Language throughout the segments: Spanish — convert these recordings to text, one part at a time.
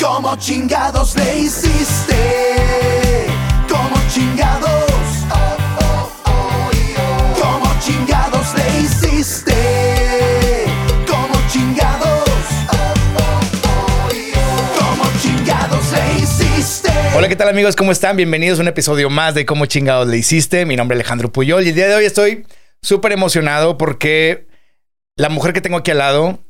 ¿Cómo chingados le hiciste? ¿Cómo chingados? Oh, oh, oh, yo. ¿Cómo chingados le hiciste? ¿Cómo chingados? Oh, oh, oh. ¿Cómo chingados le hiciste? Hola, ¿qué tal amigos? ¿Cómo están? Bienvenidos a un episodio más de Cómo chingados le hiciste. Mi nombre es Alejandro Puyol y el día de hoy estoy súper emocionado porque la mujer que tengo aquí al lado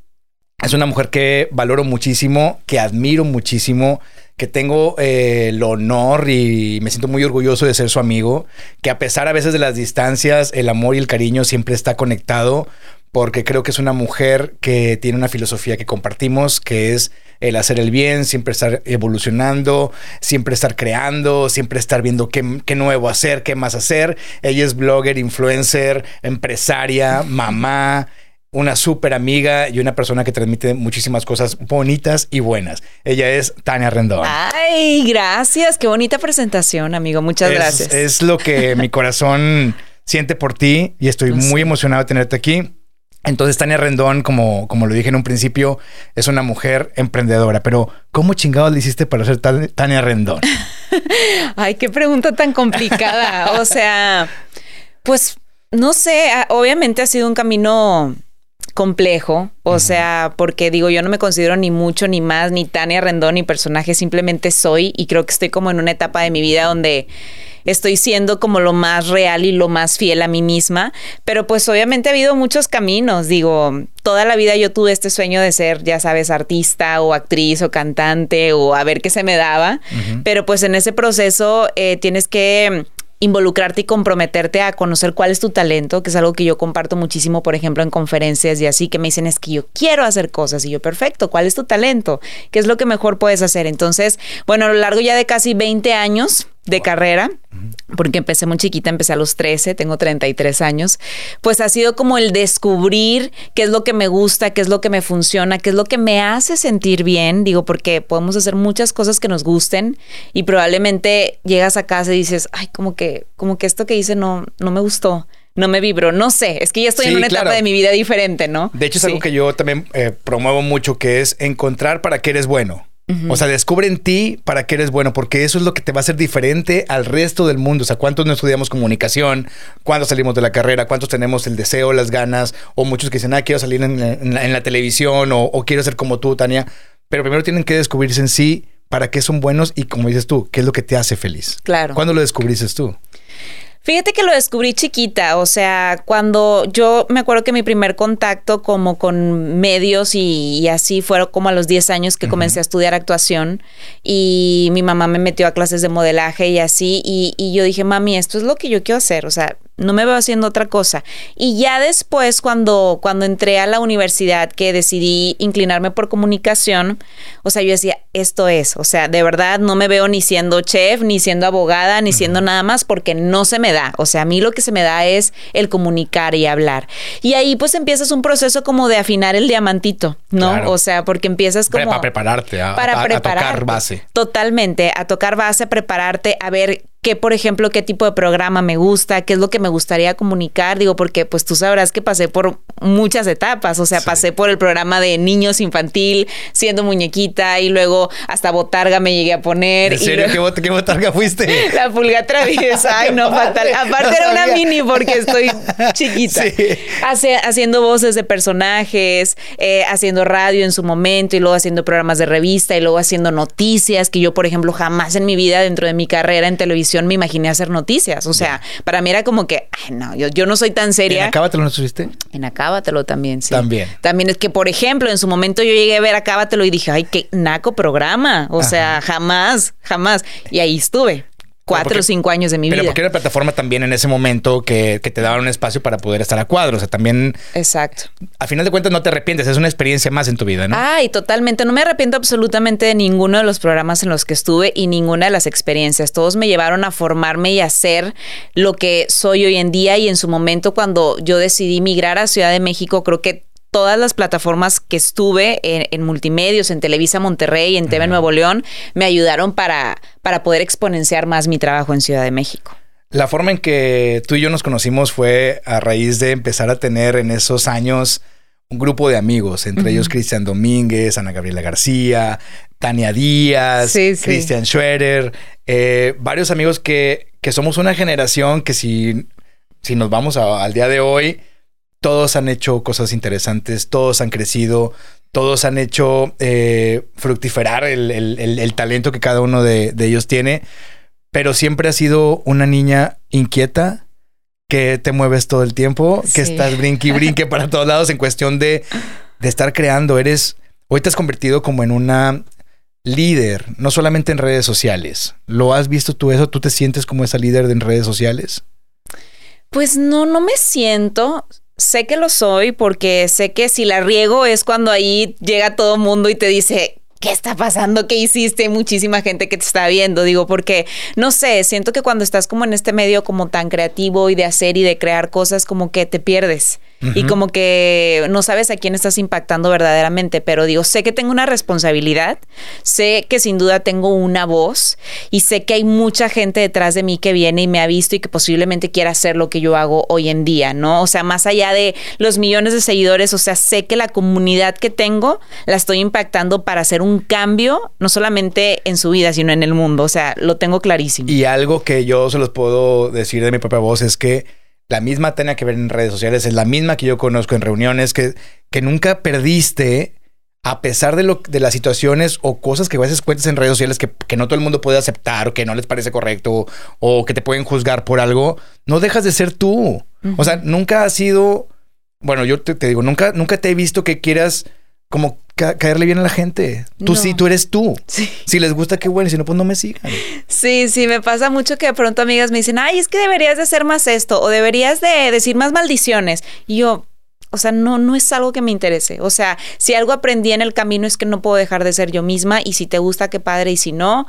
es una mujer que valoro muchísimo, que admiro muchísimo, que tengo eh, el honor y me siento muy orgulloso de ser su amigo, que a pesar a veces de las distancias, el amor y el cariño siempre está conectado, porque creo que es una mujer que tiene una filosofía que compartimos, que es el hacer el bien, siempre estar evolucionando, siempre estar creando, siempre estar viendo qué, qué nuevo hacer, qué más hacer. Ella es blogger, influencer, empresaria, mamá una súper amiga y una persona que transmite muchísimas cosas bonitas y buenas. Ella es Tania Rendón. Ay, gracias. Qué bonita presentación, amigo. Muchas es, gracias. Es lo que mi corazón siente por ti y estoy muy emocionado de tenerte aquí. Entonces, Tania Rendón, como, como lo dije en un principio, es una mujer emprendedora. Pero, ¿cómo chingados le hiciste para ser Tan- Tania Rendón? Ay, qué pregunta tan complicada. o sea, pues no sé, obviamente ha sido un camino complejo, o sea, porque digo, yo no me considero ni mucho, ni más, ni Tania Rendón, ni personaje, simplemente soy y creo que estoy como en una etapa de mi vida donde estoy siendo como lo más real y lo más fiel a mí misma, pero pues obviamente ha habido muchos caminos, digo, toda la vida yo tuve este sueño de ser, ya sabes, artista o actriz o cantante o a ver qué se me daba, pero pues en ese proceso eh, tienes que involucrarte y comprometerte a conocer cuál es tu talento, que es algo que yo comparto muchísimo, por ejemplo, en conferencias y así, que me dicen es que yo quiero hacer cosas y yo, perfecto, ¿cuál es tu talento? ¿Qué es lo que mejor puedes hacer? Entonces, bueno, a lo largo ya de casi 20 años de carrera, porque empecé muy chiquita, empecé a los 13, tengo 33 años, pues ha sido como el descubrir qué es lo que me gusta, qué es lo que me funciona, qué es lo que me hace sentir bien, digo, porque podemos hacer muchas cosas que nos gusten y probablemente llegas a casa y dices, ay, como que, como que esto que hice no, no me gustó. No me vibró, no sé, es que ya estoy Sí, en una claro. etapa de mi vida diferente, ¿no? De hecho, es Sí. algo que yo también eh, promuevo mucho, que es encontrar para qué eres bueno. O sea, descubre en ti para qué eres bueno, porque eso es lo que te va a hacer diferente al resto del mundo. O sea, ¿cuántos no estudiamos comunicación? ¿Cuántos salimos de la carrera? ¿Cuántos tenemos el deseo, las ganas? O muchos que dicen, ah, quiero salir en, en la, en la televisión o, o quiero ser como tú, Tania. Pero primero tienen que descubrirse en sí para qué son buenos y, como dices tú, qué es lo que te hace feliz. Claro. ¿Cuándo lo descubriste tú? Fíjate que lo descubrí chiquita, o sea, cuando yo me acuerdo que mi primer contacto como con medios y, y así fueron como a los 10 años que comencé a estudiar actuación y mi mamá me metió a clases de modelaje y así y, y yo dije, mami, esto es lo que yo quiero hacer, o sea, no me veo haciendo otra cosa. Y ya después, cuando, cuando entré a la universidad, que decidí inclinarme por comunicación, o sea, yo decía, esto es, o sea, de verdad no me veo ni siendo chef, ni siendo abogada, ni siendo nada más, porque no se me da. O sea, a mí lo que se me da es el comunicar y hablar. Y ahí pues empiezas un proceso como de afinar el diamantito, ¿no? Claro. O sea, porque empiezas como... Para prepararte a, para a- a prepararte. tocar base. Totalmente, a tocar base, a prepararte, a ver qué, por ejemplo, qué tipo de programa me gusta, qué es lo que me gustaría comunicar. Digo, porque pues tú sabrás que pasé por muchas etapas, o sea, Sí. pasé por el programa de niños infantil, siendo muñequita, y luego hasta botarga me llegué a poner. ¿En y serio? luego- ¿Qué, bot- qué botarga fuiste? la pulga traviesa, ay no, fatal. Aparte No era una mini porque estoy chiquita. Sí. Hace- haciendo voces de personajes, eh, haciendo radio en su momento y luego haciendo programas de revista y luego haciendo noticias, que yo, por ejemplo, jamás en mi vida dentro de mi carrera en televisión me imaginé hacer noticias. O sea, para mí era como que, ay no, yo, yo no soy tan ¿En seria. Acábatelo no subiste? En Acábatelo también, sí. También. También es que, por ejemplo, en su momento yo llegué a ver Acábatelo y dije, ay, qué naco programa. O sea, jamás, jamás. Y ahí estuve. Cuatro porque- o cinco años de mi Pero vida. porque era plataforma también en ese momento que, que te daban un espacio para poder estar a cuadro. O sea, también, Exacto. a final de cuentas, no te arrepientes. Es una experiencia más en tu vida, ¿no? Ay, totalmente. No me arrepiento absolutamente de ninguno de los programas en los que estuve y ninguna de las experiencias. Todos me llevaron a formarme y a ser lo que soy hoy en día. Y en su momento, cuando yo decidí migrar a Ciudad de México, creo que todas las plataformas que estuve en, en multimedios, en Televisa Monterrey, en TV Nuevo León, me ayudaron para, para poder exponenciar más mi trabajo en Ciudad de México. La forma en que tú y yo nos conocimos fue a raíz de empezar a tener en esos años un grupo de amigos, entre ellos Cristian Domínguez, Ana Gabriela García, Tania Díaz, Sí, sí. Cristian Schroeder, eh, varios amigos que, que somos una generación que si, si nos vamos a- al día de hoy, todos han hecho cosas interesantes, todos han crecido, todos han hecho eh, fructiferar el, el- el- el talento que cada uno de, de ellos tiene, pero siempre has sido una niña inquieta, que te mueves todo el tiempo, que estás brinque y brinque para todos lados en cuestión de, de estar creando. Eres, hoy te has convertido como en una líder, no solamente en redes sociales. ¿Lo has visto tú eso? ¿Tú te sientes como esa líder de en redes sociales? Pues no, no me siento. Sé que lo soy porque sé que si la riego es cuando ahí llega todo mundo y te dice, ¿qué está pasando? ¿Qué hiciste? Hay muchísima gente que te está viendo. Digo, porque no sé, siento que cuando estás como en este medio como tan creativo y de hacer y de crear cosas, como que te pierdes. Y como que no sabes a quién estás impactando verdaderamente, pero digo, sé que tengo una responsabilidad, sé que sin duda tengo una voz y sé que hay mucha gente detrás de mí que viene y me ha visto y que posiblemente quiera hacer lo que yo hago hoy en día, ¿no? O sea, más allá de los millones de seguidores, o sea, sé que la comunidad que tengo la estoy impactando para hacer un cambio, no solamente en su vida, sino en el mundo, o sea, lo tengo clarísimo. Y algo que yo se los puedo decir de mi propia voz es que la misma Tania que ven en redes sociales es la misma que yo conozco en reuniones, que, que nunca perdiste, a pesar de, lo, de las situaciones o cosas que a veces cuentas en redes sociales que, que no todo el mundo puede aceptar o que no les parece correcto o que te pueden juzgar por algo, no dejas de ser tú. O sea, nunca has sido, bueno, yo te, te digo, nunca, nunca te he visto que quieras como ca- caerle bien a la gente. Tú No. sí, tú eres tú. Sí. Si les gusta, qué bueno. Si no, pues no me sigan. Sí, sí, me pasa mucho que de pronto amigas me dicen, ay, es que deberías de hacer más esto o deberías de decir más maldiciones. Y yo, o sea, no, no es algo que me interese. O sea, si algo aprendí en el camino es que no puedo dejar de ser yo misma y si te gusta, qué padre, y si no,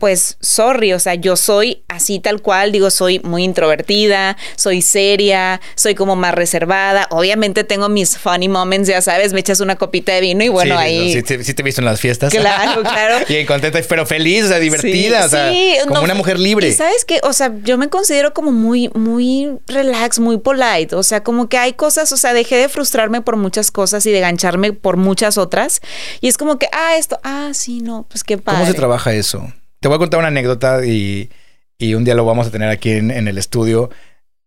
pues sorry, o sea, yo soy así tal cual, digo, soy muy introvertida, soy seria, soy como más reservada. Obviamente tengo mis funny moments, ya sabes, me echas una copita de vino y bueno, sí, ahí... Sí, sí, sí te he visto en las fiestas. Claro, claro. y contenta, pero feliz, o sea, divertida, o sea, como no, una mujer libre. Y sabes que, o sea, yo me considero como muy, muy relax, muy polite. O sea, como que hay cosas, o sea, dejé de frustrarme por muchas cosas y de gancharme por muchas otras. Y es como que, ah, esto, ah, sí, no, pues qué padre. ¿Cómo se trabaja eso? Te voy a contar una anécdota y, un día lo vamos a tener aquí en, en el estudio.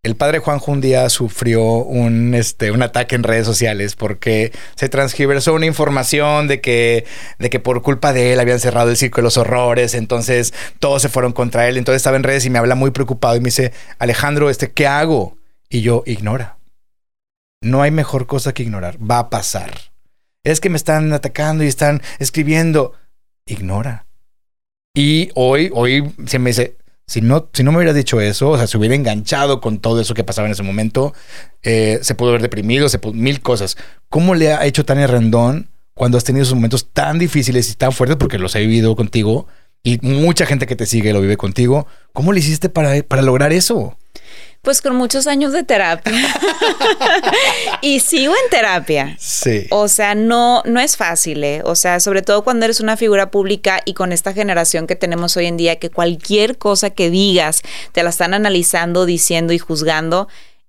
El padre Juanjo un día sufrió un, este, un ataque en redes sociales porque se transgiversó una información de que, de que por culpa de él habían cerrado el circo de los horrores, entonces todos se fueron contra él. Entonces estaba en redes y me habla muy preocupado y me dice, Alejandro, este, ¿qué hago? Y yo, ignora. No hay mejor cosa que ignorar. Va a pasar. Es que me están atacando y están escribiendo. Ignora. Y hoy, hoy se me dice, si no, si no me hubieras dicho eso, o sea, se hubiera enganchado con todo eso que pasaba en ese momento, eh, se pudo haber deprimido, se pudo, mil cosas. ¿Cómo le ha hecho Tania Rendón cuando has tenido esos momentos tan difíciles y tan fuertes, porque los he vivido contigo y mucha gente que te sigue lo vive contigo? ¿Cómo le hiciste para, para lograr eso? Pues con muchos años de terapia. y sigo en terapia. Sí. O sea, no, no es fácil, ¿eh? O sea, sobre todo cuando eres una figura pública y con esta generación que tenemos hoy en día, que cualquier cosa que digas te la están analizando, diciendo y juzgando,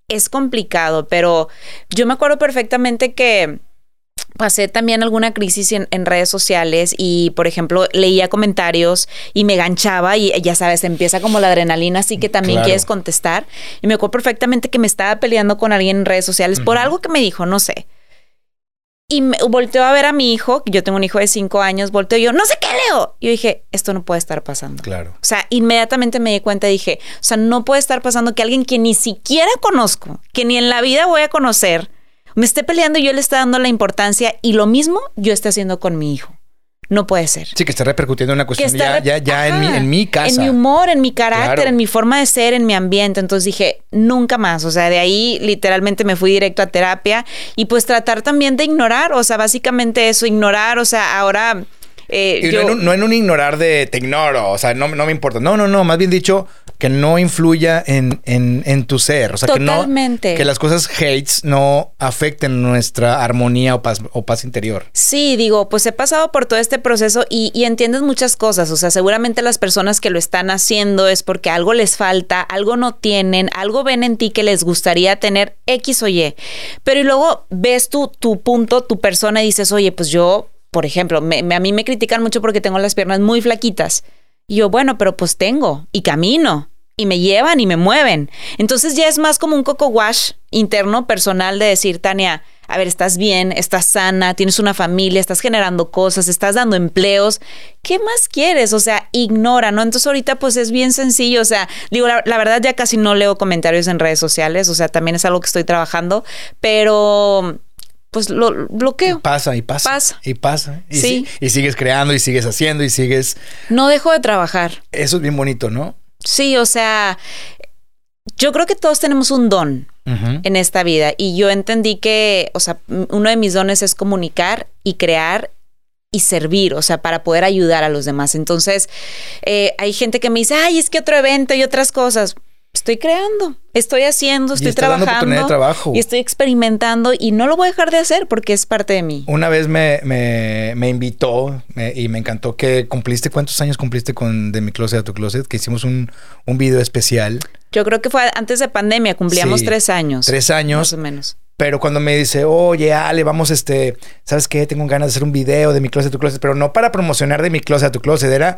es complicado. Pero yo me acuerdo perfectamente que pasé también alguna crisis en, en, redes sociales y, por ejemplo, leía comentarios y me ganchaba y ya sabes, empieza como la adrenalina, así que también Claro. quieres contestar. Y me acuerdo perfectamente que me estaba peleando con alguien en redes sociales por algo que me dijo, no sé. Y me volteó a ver a mi hijo, que yo tengo un hijo de cinco años, volteó y yo, no sé qué leo. Y yo dije, esto no puede estar pasando. Claro. O sea, inmediatamente me di cuenta y dije, o sea, no puede estar pasando que alguien que ni siquiera conozco, que ni en la vida voy a conocer, me esté peleando y yo le esté dando la importancia y lo mismo yo esté haciendo con mi hijo. No puede ser. Sí, que está repercutiendo en una cuestión ya, ya, ya en, mi, Ajá. en mi casa. En mi humor, en mi carácter, Claro. en mi forma de ser, en mi ambiente. Entonces dije, nunca más. O sea, de ahí literalmente me fui directo a terapia y pues tratar también de ignorar. O sea, básicamente eso, ignorar. O sea, ahora... eh, Y yo- no, en un, no en un ignorar de te ignoro, o sea, no, no me importa. No, no, no, más bien dicho, que no influya en, en, en tu ser. O sea, Totalmente. que no. Que las cosas hates no afecten nuestra armonía o paz, o paz interior. Sí, digo, pues he pasado por todo este proceso y, y entiendes muchas cosas. O sea, seguramente las personas que lo están haciendo es porque algo les falta, algo no tienen, algo ven en ti que les gustaría tener X o Y. Pero y luego ves tu, tu punto, tu persona y dices, oye, pues yo, por ejemplo, me- me- a mí me critican mucho porque tengo las piernas muy flaquitas. Y yo, bueno, pero pues tengo y camino y me llevan y me mueven. Entonces ya es más como un coco wash interno, personal de decir, Tania, a ver, estás bien, estás sana, tienes una familia, estás generando cosas, estás dando empleos. ¿Qué más quieres? O sea, ignora, ¿no? Entonces ahorita pues es bien sencillo. O sea, digo, la, la verdad ya casi no leo comentarios en redes sociales. O sea, también es algo que estoy trabajando, pero pues lo bloqueo. Pasa y pasa. Pasa. Y pasa. Y, Sí. si- y sigues creando y sigues haciendo y sigues. No dejo de trabajar. Eso es bien bonito, ¿no? Sí, o sea, yo creo que todos tenemos un don en esta vida y yo entendí que, o sea, uno de mis dones es comunicar y crear y servir, o sea, para poder ayudar a los demás. Entonces, eh, hay gente que me dice, ay, es que otro evento y otras cosas. Estoy creando, estoy haciendo, estoy trabajando oportunidad de trabajo. y estoy experimentando y no lo voy a dejar de hacer porque es parte de mí. Una vez me, me, me invitó me- y me encantó que cumpliste. ¿Cuántos años cumpliste con De mi closet a tu closet? Que hicimos un, un video especial. Yo creo que fue antes de pandemia, cumplíamos Sí, tres años. Tres años. Más o menos. Pero cuando me dice, oye, Ale, vamos, este, ¿sabes qué? Tengo ganas de hacer un video de mi closet a tu closet, pero no para promocionar de mi closet a tu closet. Era,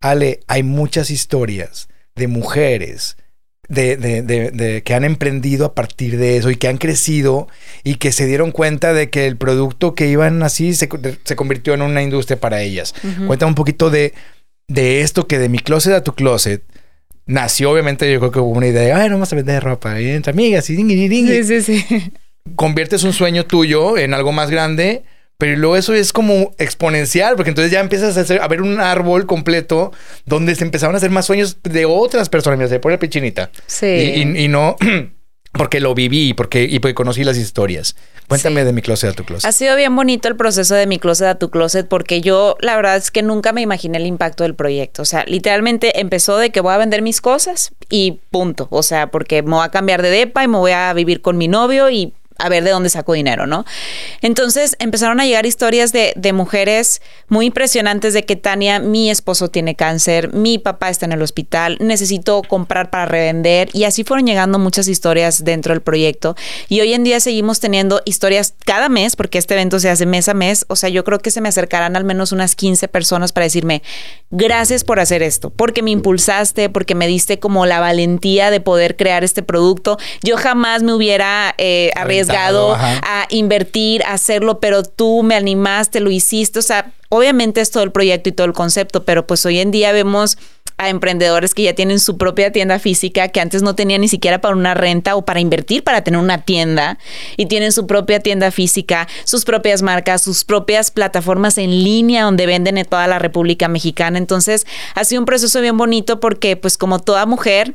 Ale, hay muchas historias de mujeres de, de, de, de- que han emprendido a partir de eso y que han crecido y que se dieron cuenta de que el producto que iban así se, se convirtió en una industria para ellas. Cuéntame un poquito de, de esto que de mi closet a tu closet nació, obviamente, yo creo que hubo una idea, ay, no vamos a vender ropa, y entre amigas, y ding, ding, y- Sí, sí, sí. conviertes un sueño tuyo en algo más grande, pero luego eso es como exponencial, porque entonces ya empiezas a, hacer, a ver un árbol completo donde se empezaron a hacer más sueños de otras personas. Mira, se pone pichinita. Sí. Y, y- y no porque lo viví y porque, y porque conocí las historias. Cuéntame Sí. de mi closet a tu closet. Ha sido bien bonito el proceso de mi closet a tu closet porque yo la verdad es que nunca me imaginé el impacto del proyecto. O sea, literalmente empezó de que voy a vender mis cosas y punto. O sea, porque me voy a cambiar de depa y me voy a vivir con mi novio y a ver de dónde saco dinero, ¿no? Entonces empezaron a llegar historias de, de mujeres muy impresionantes de que Tania, mi esposo tiene cáncer, mi papá está en el hospital, necesito comprar para revender y así fueron llegando muchas historias dentro del proyecto y hoy en día seguimos teniendo historias cada mes porque este evento se hace mes a mes, o sea, yo creo que se me acercarán al menos unas 15 personas para decirme gracias por hacer esto, porque me impulsaste, porque me diste como la valentía de poder crear este producto. Yo jamás me hubiera eh, arriesgado A invertir, a hacerlo, pero tú me animaste, lo hiciste, o sea, obviamente es todo el proyecto y todo el concepto, pero pues hoy en día vemos a emprendedores que ya tienen su propia tienda física, que antes no tenían ni siquiera para una renta o para invertir para tener una tienda, y tienen su propia tienda física, sus propias marcas, sus propias plataformas en línea donde venden en toda la República Mexicana. Entonces, ha sido un proceso bien bonito porque, pues como toda mujer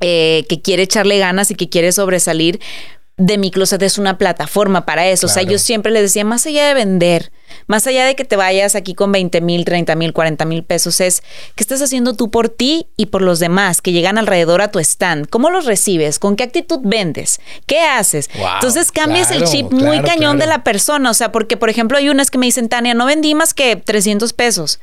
eh, que quiere echarle ganas y que quiere sobresalir, de mi closet es una plataforma para eso. O sea, yo siempre les decía, más allá de vender, más allá de que te vayas aquí con 20 mil, 30 mil, 40 mil pesos, es qué estás haciendo tú por ti y por los demás que llegan alrededor a tu stand. ¿Cómo los recibes? ¿Con qué actitud vendes? ¿Qué haces? Wow, Entonces cambias el claro, chip muy claro, cañón de la persona. O sea, porque por ejemplo hay unas que me dicen, Tania, no vendí más que 300 pesos,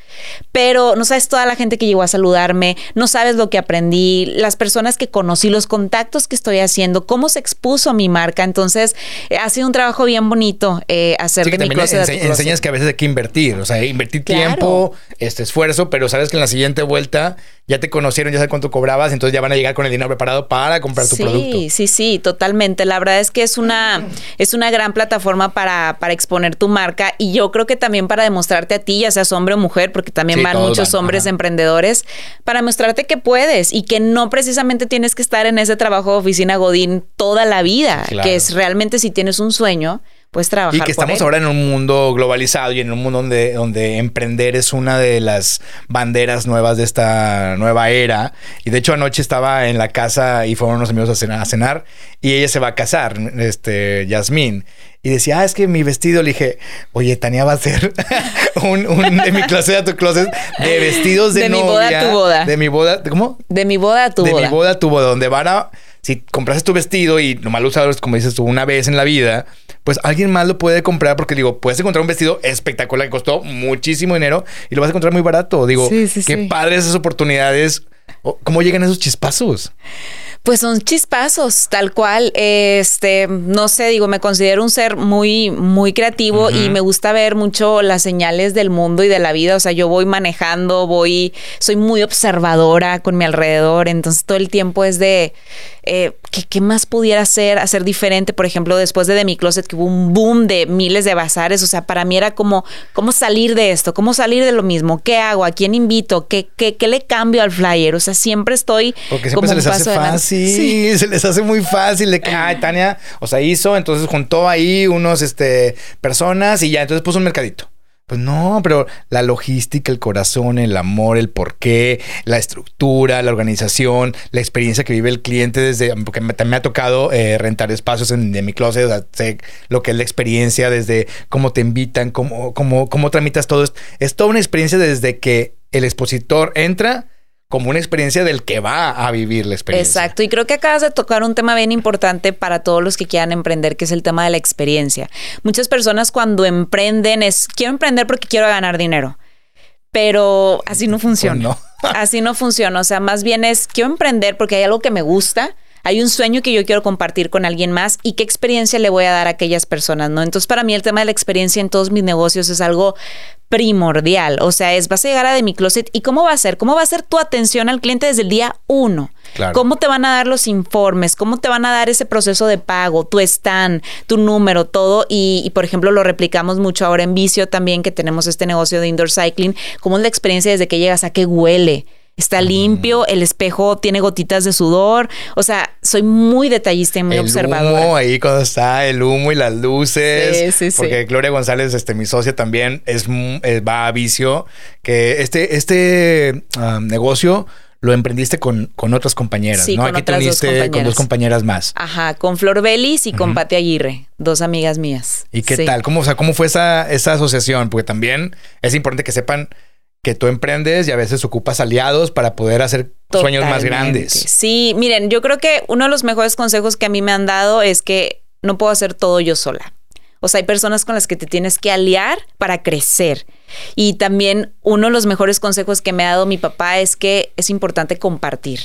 pero no sabes toda la gente que llegó a saludarme, no sabes lo que aprendí, las personas que conocí, los contactos que estoy haciendo, cómo se expuso mi marca. Entonces, eh, ha sido un trabajo bien bonito eh, hacer Sí, de mi closet ense- que a veces hay que invertir, o sea, invertir Claro. tiempo, este esfuerzo, pero sabes que en la siguiente vuelta ya te conocieron, ya sabes cuánto cobrabas, entonces ya van a llegar con el dinero preparado para comprar tu sí, producto. Sí, sí, totalmente. La verdad es que es una, es una gran plataforma para, para exponer tu marca y yo creo que también para demostrarte a ti, ya seas hombre o mujer, porque también Sí, van muchos van, hombres ajá. emprendedores, para mostrarte que puedes y que no precisamente tienes que estar en ese trabajo de oficina Godín toda la vida, Claro. que es realmente si tienes un sueño, puedes trabajar. Y que por estamos él. ahora en un mundo globalizado y en un mundo donde, donde emprender es una de las banderas nuevas de esta nueva era. Y de hecho anoche estaba en la casa y fueron unos amigos a cenar, a cenar y ella se va a casar, este, Yasmín. Y decía, ah, es que mi vestido, le dije, oye, Tania va a hacer un, un de mi closet a tu closet de vestidos de, De mi novia. boda a tu boda. De mi boda, ¿cómo? De mi boda a tu de boda. mi boda a tu boda, donde van a. Si compraste tu vestido y nomás lo usas, como dices tú, una vez en la vida, pues alguien más lo puede comprar porque digo, puedes encontrar un vestido espectacular que costó muchísimo dinero y lo vas a encontrar muy barato. Digo, Sí, sí, qué sí. padres esas oportunidades. ¿Cómo llegan esos chispazos? Pues son chispazos, tal cual. Este, no sé, digo, me considero un ser muy, muy creativo y me gusta ver mucho las señales del mundo y de la vida. O sea, yo voy manejando, voy, soy muy observadora con mi alrededor. Entonces, todo el tiempo es de eh, ¿qué, qué más pudiera hacer, hacer diferente. Por ejemplo, después de, de mi closet, que hubo un boom de miles de bazares. O sea, para mí era como, ¿cómo salir de esto? ¿Cómo salir de lo mismo? ¿Qué hago? ¿A quién invito? ¿Qué, qué, qué le cambio al flyer? O sea, siempre estoy. Porque siempre como se les hace fácil, se les hace muy fácil de que, ay, Tania, o sea, hizo, entonces juntó ahí unos, este, personas y ya, entonces puso un mercadito. Pues no, pero la logística, el corazón, el amor, el porqué, la estructura, la organización, la experiencia que vive el cliente desde, porque me, me ha tocado eh, rentar espacios en, mi closet, o sea, sé lo que es la experiencia, desde cómo te invitan, cómo, cómo, cómo tramitas todo. Es, es toda una experiencia desde que el expositor entra como una experiencia del que va a vivir la experiencia. Exacto, y creo que acabas de tocar un tema bien importante para todos los que quieran emprender, que es el tema de la experiencia. Muchas personas cuando emprenden es, quiero emprender porque quiero ganar dinero, pero así no funciona. no. así no funciona, o sea, más bien es, quiero emprender porque hay algo que me gusta. Hay un sueño que yo quiero compartir con alguien más y qué experiencia le voy a dar a aquellas personas, ¿no? Entonces, para mí el tema de la experiencia en todos mis negocios es algo primordial. O sea, es vas a llegar a de mi closet y cómo va a ser, cómo va a ser tu atención al cliente desde el día uno. Claro. ¿Cómo te van a dar los informes? ¿Cómo te van a dar ese proceso de pago? Tu stand, tu número, todo. Y, y, por ejemplo, lo replicamos mucho ahora en Vicio también, que tenemos este negocio de indoor cycling. ¿Cómo es la experiencia desde que llegas a qué huele? Está limpio, el espejo tiene gotitas de sudor. O sea, soy muy detallista y muy el observadora. humo ahí cuando está el humo y las luces. Sí, sí, sí. Porque Gloria González, este, mi socia también, es, eh, va a vicio. Que este, este negocio lo emprendiste con, con otras compañeras, Sí, ¿no? con Aquí te otras dos uniste con dos compañeras. más. Ajá, con Flor Belis y con Pati Aguirre, dos amigas mías. ¿Y qué Sí. tal? ¿Cómo, o sea, ¿Cómo fue esa, esa asociación? Porque también es importante que sepan que tú emprendes y a veces ocupas aliados para poder hacer sueños más grandes. Sí, miren, yo creo que uno de los mejores consejos que a mí me han dado es que no puedo hacer todo yo sola. O sea, hay personas con las que te tienes que aliar para crecer. Y también uno de los mejores consejos que me ha dado mi papá es que es importante compartir.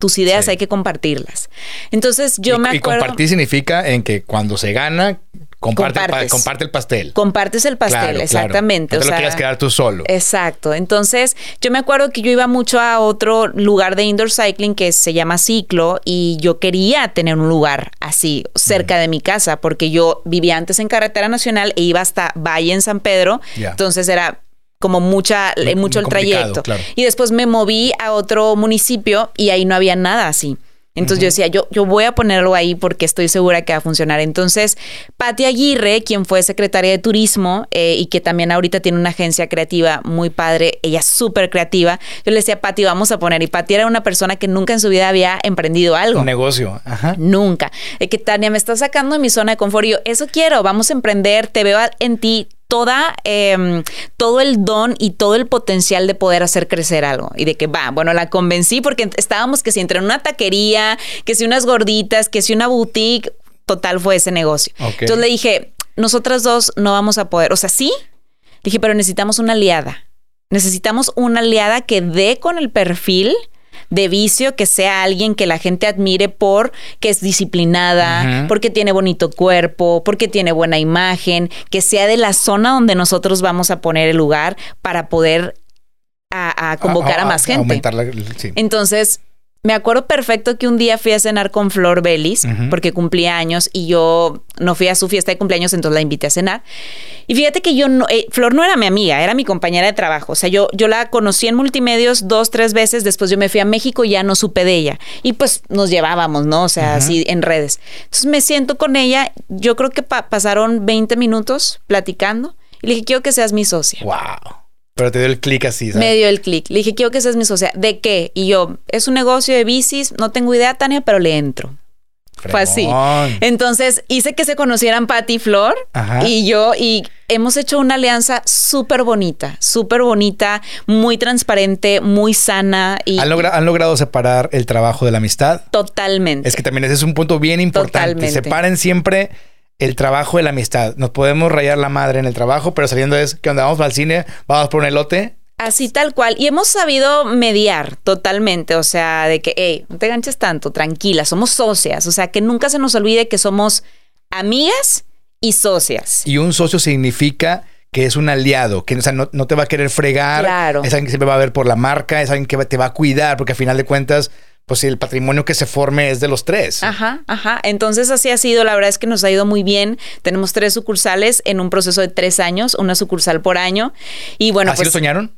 Tus ideas Sí. hay que compartirlas. Entonces yo y, me y acuerdo... compartir significa en que cuando se gana, comparte, pa- Compartes. comparte el pastel. Compartes el pastel, Claro, claro. exactamente. No te o lo sea, quieras quedar tú solo. Exacto. Entonces, yo me acuerdo que yo iba mucho a otro lugar de indoor cycling que se llama Ciclo y yo quería tener un lugar así cerca de mi casa porque yo vivía antes en carretera nacional e iba hasta Valle en San Pedro. Entonces era como mucha, Muy- mucho muy el trayecto. claro. Y después me moví a otro municipio y ahí no había nada así. Entonces yo decía, yo, yo voy a ponerlo ahí porque estoy segura que va a funcionar. Entonces, Patti Aguirre, quien fue secretaria de Turismo eh, y que también ahorita tiene una agencia creativa muy padre, ella es súper creativa, yo le decía, Patti, vamos a poner. Y Patti era una persona que nunca en su vida había emprendido algo. Un negocio. Ajá. Nunca. De que Tania me está sacando de mi zona de confort. Y yo, eso quiero, vamos a emprender, te veo en ti toda, eh, todo el don y todo el potencial de poder hacer crecer algo. Y de que va, bueno, la convencí porque estábamos que si entre una taquería, que si unas gorditas, que si una boutique, total fue ese negocio. Entonces le dije, nosotras dos no vamos a poder, o sea, sí, dije, pero necesitamos una aliada. Necesitamos una aliada que dé con el perfil de vicio, que sea alguien que la gente admire por que es disciplinada, porque tiene bonito cuerpo, porque tiene buena imagen, que sea de la zona donde nosotros vamos a poner el lugar para poder a, a convocar a, más gente. Aumentar la, sí. Entonces, me acuerdo perfecto que un día fui a cenar con Flor Belis, Ujú. porque cumplía años y yo no fui a su fiesta de cumpleaños, entonces la invité a cenar. Y fíjate que yo no, eh, Flor no era mi amiga, era mi compañera de trabajo. O sea, yo, yo la conocí en multimedios dos, tres veces, después yo me fui a México y ya no supe de ella. Y pues nos llevábamos, ¿no? O sea, así en redes. Entonces me siento con ella, yo creo que pa- pasaron 20 minutos platicando y le dije, quiero que seas mi socia. Wow. Pero te dio el clic así, ¿sabes? Me dio el clic. Le dije, quiero que seas mi socia. ¿De qué? Y yo, es un negocio de bicis, no tengo idea, Tania, pero le entro. Fue así. Entonces hice que se conocieran Patti y Flor Ajá. y yo y hemos hecho una alianza súper bonita, súper bonita, muy transparente, muy sana y ¿Han, logra- han logrado separar el trabajo de la amistad? totalmente. Es que también ese es un punto bien importante. Totalmente. Separen siempre el trabajo de la amistad. Nos podemos rayar la madre en el trabajo, pero saliendo es que onda, vamos al cine, vamos por un elote. Así tal cual. Y hemos sabido mediar totalmente. O sea, de que, hey, no te ganches tanto, tranquila, somos socias. O sea, que nunca se nos olvide que somos amigas y socias. Y un socio significa que es un aliado, que o sea, no, no te va a querer fregar. Claro. Es alguien que siempre va a ver por la marca, es alguien que te va a cuidar, porque a final de cuentas, pues si el patrimonio que se forme es de los tres. Ajá, ajá. Entonces así ha sido. La verdad es que nos ha ido muy bien. Tenemos tres sucursales en un proceso de tres años, una sucursal por año. Y bueno, ¿Así pues lo soñaron?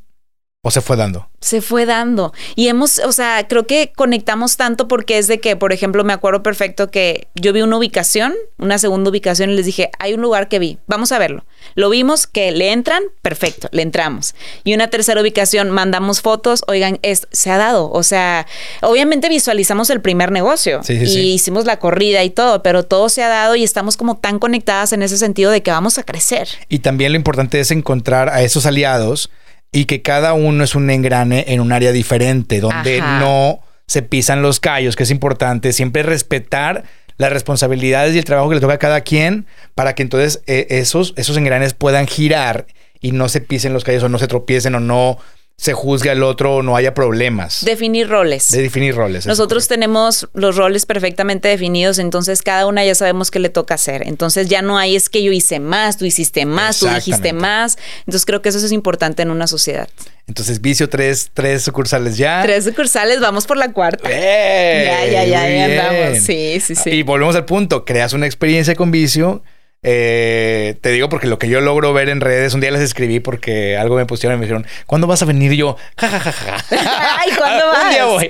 ¿O se fue dando? se fue dando. Y hemos, o sea, creo que conectamos tanto porque es de que, por ejemplo, me acuerdo perfecto que yo vi una ubicación, una segunda ubicación y les dije, hay un lugar que vi, vamos a verlo. Lo vimos, que le entran, perfecto, le entramos. Y una tercera ubicación, mandamos fotos, oigan, es, se ha dado. O sea, obviamente visualizamos el primer negocio Sí, sí, y sí. hicimos la corrida y todo, pero todo se ha dado y estamos como tan conectadas en ese sentido de que vamos a crecer. Y también lo importante es encontrar a esos aliados y que cada uno es un engrane en un área diferente, donde Ajá. no se pisan los callos, que es importante. Siempre respetar las responsabilidades y el trabajo que le toca a cada quien para que entonces eh, esos, esos engranes puedan girar y no se pisen los callos o no se tropiecen o no se juzgue al otro o no haya problemas de, Definir roles. definir roles. Nosotros tenemos los roles perfectamente definidos, entonces cada una ya sabemos qué le toca hacer. Entonces ya no hay es que yo hice más, tú hiciste más, tú dijiste más. Entonces creo que eso es importante en una sociedad. Entonces, Vicio, tres, tres sucursales ya. Tres sucursales, vamos por la cuarta. ¡Eh! Ya, ya, ya, ya bien. andamos. Sí, sí, sí. Y volvemos al punto, creas una experiencia con vicio. Eh, te digo porque lo que yo logro ver en redes, un día les escribí porque algo me pusieron y me dijeron, ¿cuándo vas a venir? Y yo, ja, ja, ja, ja. Ay, ¿cuándo Un día vas? voy.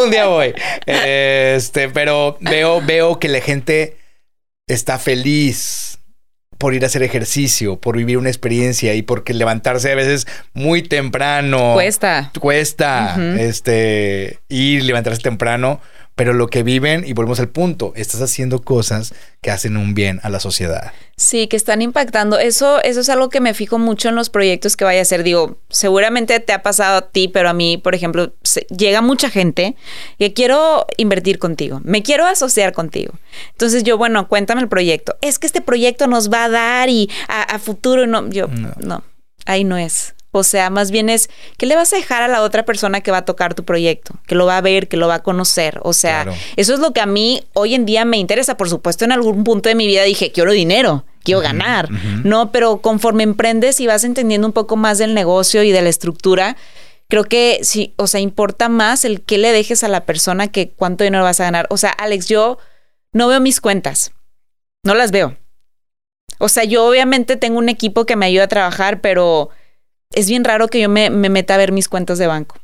un día voy. Este, pero veo, veo que la gente está feliz por ir a hacer ejercicio, por vivir una experiencia y porque levantarse a veces muy temprano. Cuesta. Cuesta este ir, levantarse temprano, pero lo que viven, y volvemos al punto, estás haciendo cosas que hacen un bien a la sociedad. Sí, que están impactando. Eso, eso es algo que me fijo mucho en los proyectos que vaya a hacer. Digo, seguramente te ha pasado a ti, pero a mí, por ejemplo, se- llega mucha gente que quiero invertir contigo, me quiero asociar contigo. Entonces yo, bueno, cuéntame el proyecto. Es que este proyecto nos va a dar y a, a futuro, no, yo, No. no, ahí no es. O sea, más bien es, ¿qué le vas a dejar a la otra persona que va a tocar tu proyecto? Que lo va a ver, que lo va a conocer. O sea, Claro. eso es lo que a mí hoy en día me interesa. Por supuesto, en algún punto de mi vida dije, quiero dinero, quiero ganar. No, pero conforme emprendes y vas entendiendo un poco más del negocio y de la estructura, creo que sí, o sea, importa más el que le dejes a la persona que cuánto dinero vas a ganar. O sea, Alex, yo no veo mis cuentas. No las veo. O sea, yo obviamente tengo un equipo que me ayuda a trabajar, pero es bien raro que yo me, me meta a ver mis cuentas de banco.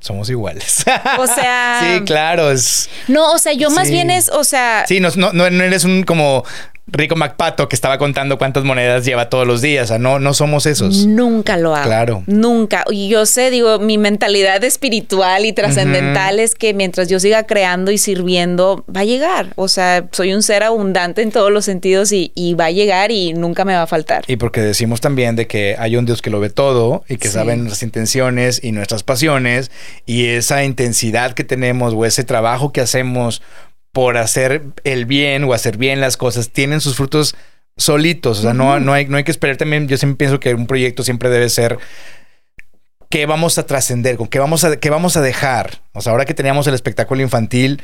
Somos iguales. O sea, sí, claro, es... no, o sea, yo más Sí. bien es, o sea, Sí, no, no, no eres un como Rico MacPato que estaba contando cuántas monedas lleva todos los días. O sea, no, no somos esos. Nunca lo hago. Claro. Nunca. Y yo sé, digo, mi mentalidad espiritual y trascendental es que mientras yo siga creando y sirviendo, va a llegar. O sea, soy un ser abundante en todos los sentidos y, y va a llegar y nunca me va a faltar. Y porque decimos también de que hay un Dios que lo ve todo y que Sí. sabe nuestras intenciones y nuestras pasiones y esa intensidad que tenemos o ese trabajo que hacemos por hacer el bien o hacer bien las cosas tienen sus frutos solitos. O sea, no, no, hay, no hay que esperar también. Yo siempre pienso que un proyecto siempre debe ser qué vamos a trascender, con qué vamos a, qué vamos a dejar. O sea, ahora que teníamos el espectáculo infantil,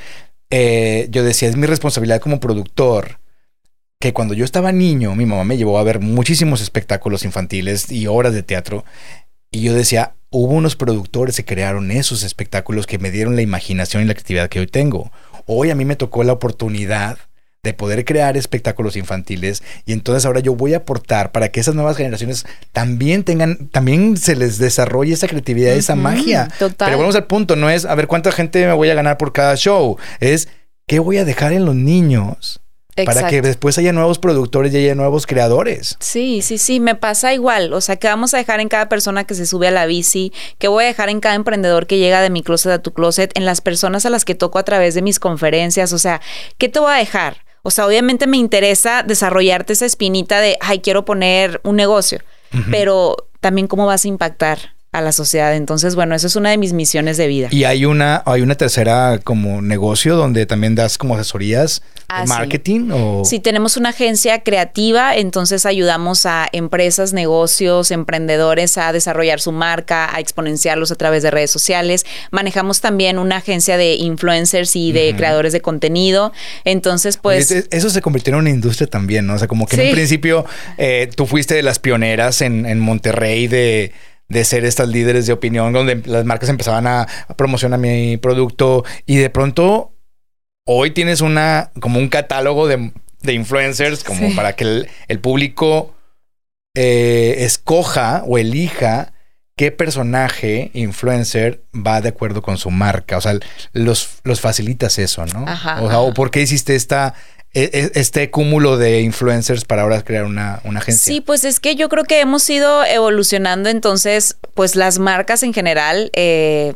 eh, yo decía, es mi responsabilidad como productor que cuando yo estaba niño, mi mamá me llevó a ver muchísimos espectáculos infantiles y obras de teatro. Y yo decía, hubo unos productores que crearon esos espectáculos que me dieron la imaginación y la creatividad que hoy tengo. Hoy a mí me tocó la oportunidad de poder crear espectáculos infantiles y entonces ahora yo voy a aportar para que esas nuevas generaciones también tengan, también se les desarrolle esa creatividad, esa magia. total. Pero vamos al punto, no es a ver cuánta gente me voy a ganar por cada show, es qué voy a dejar en los niños para que después haya nuevos productores y haya nuevos creadores. Sí, sí, sí, me pasa igual. O sea, ¿qué vamos a dejar en cada persona que se sube a la bici? ¿Qué voy a dejar en cada emprendedor que llega de mi closet a tu closet? En las personas a las que toco a través de mis conferencias. O sea, ¿qué te voy a dejar? O sea, obviamente me interesa desarrollarte esa espinita de, ay, quiero poner un negocio. Pero también cómo vas a impactar a la sociedad. Entonces, bueno, eso es una de mis misiones de vida. Y hay una, hay una tercera como negocio donde también das como asesorías Ah, de sí. marketing o Si tenemos una agencia creativa, entonces ayudamos a empresas, negocios, emprendedores a desarrollar su marca, a exponenciarlos a través de redes sociales. Manejamos también una agencia de influencers y de creadores de contenido. Entonces, pues... Oye, eso se convirtió en una industria también, ¿no? O sea, como que en Sí. un principio eh, tú fuiste de las pioneras en, en Monterrey de, de ser estas líderes de opinión, donde las marcas empezaban a, a promocionar mi producto y de pronto hoy tienes una como un catálogo de, de influencers como Sí. para que el, el público eh, escoja o elija qué personaje influencer va de acuerdo con su marca. O sea, los, los facilitas eso, ¿no? Ajá, o sea, ¿o por qué hiciste esta, este cúmulo de influencers para ahora crear una, una agencia? Sí, pues es que yo creo que hemos ido evolucionando, entonces, pues las marcas en general eh,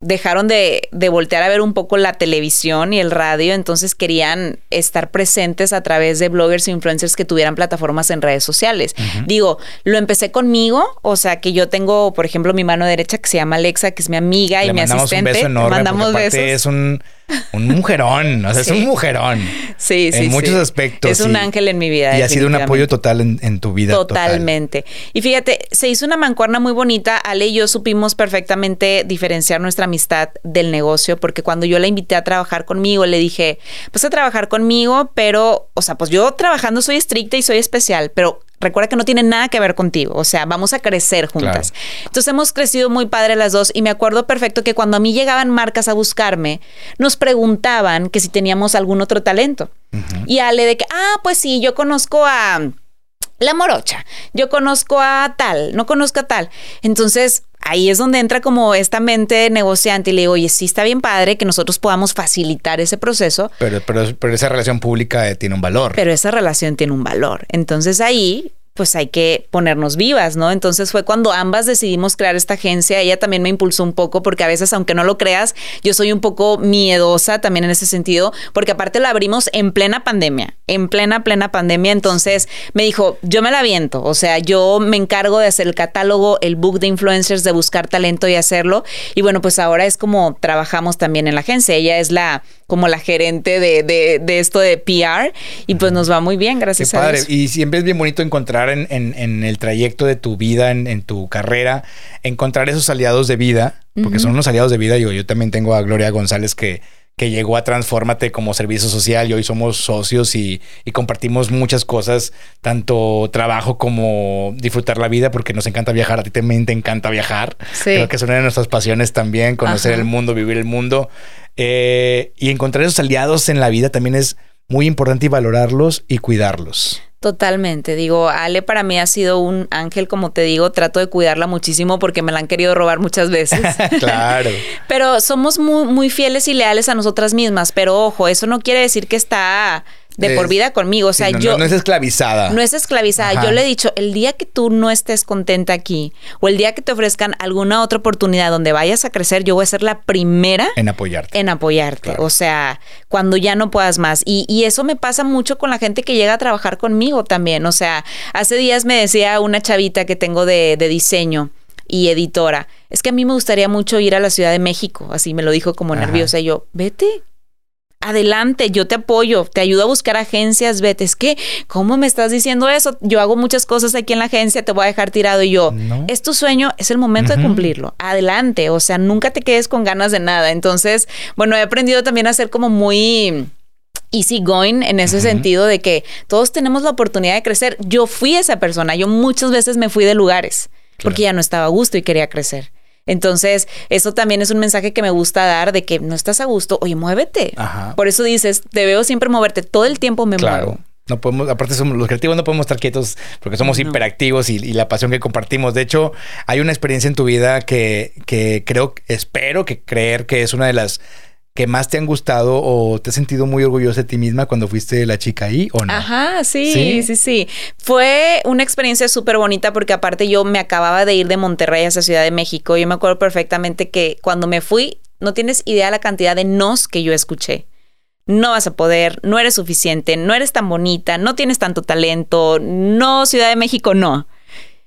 dejaron de, de voltear a ver un poco la televisión y el radio, entonces querían estar presentes a través de bloggers e influencers que tuvieran plataformas en redes sociales. Digo, lo empecé conmigo, o sea que yo tengo, por ejemplo, mi mano derecha que se llama Alexa, que es mi amiga y mi mandamos asistente. un beso enorme. mandamos besos. Es un, un mujerón, o sea, es un mujerón. Sí, sí, en muchos sí. aspectos. Es un ángel en mi vida. Y ha sido un apoyo total en, en tu vida. total. Totalmente. Y fíjate, se hizo una mancuerna muy bonita. Ale y yo supimos perfectamente diferenciar nuestra amistad del negocio, porque cuando yo la invité a trabajar conmigo, le dije, vas a trabajar conmigo, pero, o sea, pues yo trabajando soy estricta y soy especial, pero recuerda que no tiene nada que ver contigo. O sea, vamos a crecer juntas. Entonces hemos crecido muy padre las dos y me acuerdo perfecto que cuando a mí llegaban marcas a buscarme, nos preguntaban que si teníamos algún otro talento. Y Ale de que, ah, pues sí, yo conozco a la morocha, yo conozco a tal, no conozco a tal. Entonces, ahí es donde entra como esta mente negociante y le digo, oye, sí está bien padre que nosotros podamos facilitar ese proceso, Pero, pero, pero esa relación pública eh, tiene un valor. pero esa relación tiene un valor. Entonces ahí pues hay que ponernos vivas, ¿no? Entonces fue cuando ambas decidimos crear esta agencia. Ella también me impulsó un poco porque a veces, aunque no lo creas, yo soy un poco miedosa también en ese sentido, porque aparte la abrimos en plena pandemia, en plena, plena pandemia. Entonces me dijo, yo me la viento, o sea, yo me encargo de hacer el catálogo, el book de influencers, de buscar talento y hacerlo. Y bueno, pues ahora es como trabajamos también en la agencia. Ella es la como la gerente de, de, de esto de PR y pues nos va muy bien, Qué gracias a padre. Dios. Y siempre es bien bonito encontrar en, en- en el trayecto de tu vida, en, en tu carrera, encontrar esos aliados de vida, porque son unos aliados de vida. Yo, yo también tengo a Gloria González que, que llegó a Transfórmate como servicio social y hoy somos socios y, y compartimos muchas cosas, tanto trabajo como disfrutar la vida, porque nos encanta viajar. A ti también te encanta viajar. Sí. Creo que es una de nuestras pasiones también, conocer Ajá. el mundo, vivir el mundo. Eh, y encontrar esos aliados en la vida también es muy importante y valorarlos y cuidarlos. Totalmente, digo, Ale para mí ha sido un ángel, como te digo, trato de cuidarla muchísimo porque me la han querido robar muchas veces. claro. Pero somos muy, muy fieles y leales a nosotras mismas, pero ojo, eso no quiere decir que está de Es- por vida conmigo, o sea, Sí, no, yo no, no es esclavizada. no es esclavizada. Ajá. Yo le he dicho, el día que tú no estés contenta aquí o el día que te ofrezcan alguna otra oportunidad donde vayas a crecer, yo voy a ser la primera en apoyarte. en apoyarte. Claro. O sea, cuando ya no puedas más. Y, y eso me pasa mucho con la gente que llega a trabajar conmigo también. O sea, hace días me decía una chavita que tengo de, de diseño y editora, es que a mí me gustaría mucho ir a la Ciudad de México. Así me lo dijo como Ajá. nerviosa. Y yo, vete. Adelante, yo te apoyo, te ayudo a buscar agencias, vete. Es que, ¿cómo me estás diciendo eso? Yo hago muchas cosas aquí en la agencia, te voy a dejar tirado. Y yo, No. es tu sueño, es el momento de cumplirlo. Adelante, o sea, nunca te quedes con ganas de nada. Entonces, bueno, he aprendido también a ser como muy easy going en ese sentido de que todos tenemos la oportunidad de crecer. Yo fui esa persona, yo muchas veces me fui de lugares. porque ya no estaba a gusto y quería crecer. Entonces, eso también es un mensaje que me gusta dar de que no estás a gusto, oye, muévete. Ajá. Por eso dices, te veo siempre moverte, todo el tiempo me Claro. muevo. No podemos, aparte somos los creativos no podemos estar quietos porque somos hiperactivos y, y la pasión que compartimos. De hecho, hay una experiencia en tu vida que, que creo, espero que creer que es una de las que más te han gustado o te has sentido muy orgullosa de ti misma cuando fuiste la chica ahí o no. Ajá, sí, ¿Sí? sí, sí, Fue una experiencia súper bonita porque aparte yo me acababa de ir de Monterrey hacia Ciudad de México. Yo me acuerdo perfectamente que cuando me fui, no tienes idea la cantidad de nos que yo escuché. No vas a poder, no eres suficiente, no eres tan bonita, no tienes tanto talento, no, Ciudad de México, no.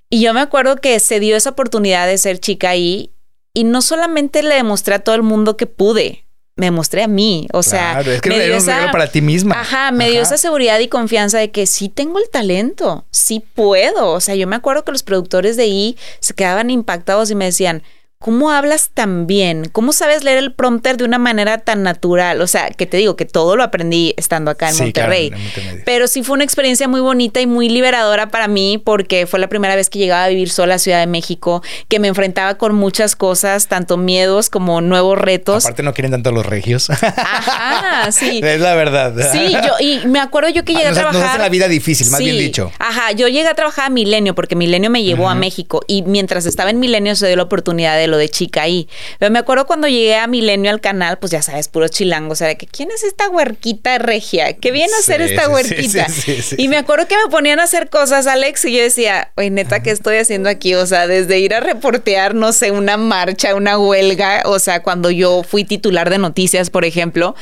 Y yo me acuerdo que se dio esa oportunidad de ser chica ahí y no solamente le demostré a todo el mundo que pude, me mostré a mí. O sea, Claro, es que me dio un regalo para ti misma. Ajá, me dio esa seguridad y confianza de que sí tengo el talento, sí puedo. O sea, yo me acuerdo que los productores de ahí se quedaban impactados y me decían, ¿cómo hablas tan bien? ¿Cómo sabes leer el prompter de una manera tan natural? O sea, que te digo que todo lo aprendí estando acá en Sí, Monterrey. claro, en. Pero sí fue una experiencia muy bonita y muy liberadora para mí porque fue la primera vez que llegaba a vivir sola a Ciudad de México, que me enfrentaba con muchas cosas, tanto miedos como nuevos retos. Aparte no quieren tanto los regios. Ajá, sí. es la verdad. Sí, yo, y me acuerdo yo que llegué Nos- a nos trabajar. hacen la vida difícil, más bien dicho. Ajá, yo llegué a trabajar a Milenio porque Milenio me llevó a México y mientras estaba en Milenio se dio la oportunidad de lo de chica ahí. Pero me acuerdo cuando llegué a Milenio al canal, pues ya sabes, puros chilangos, o sea, de que quién es esta huerquita regia, qué viene a hacer Sí, esta huerquita. sí, sí, sí, y me acuerdo que me ponían a hacer cosas, Alex, y yo decía, oye, neta, ¿qué estoy haciendo aquí? O sea, desde ir a reportear, no sé, una marcha, una huelga, o sea, cuando yo fui titular de noticias, por ejemplo,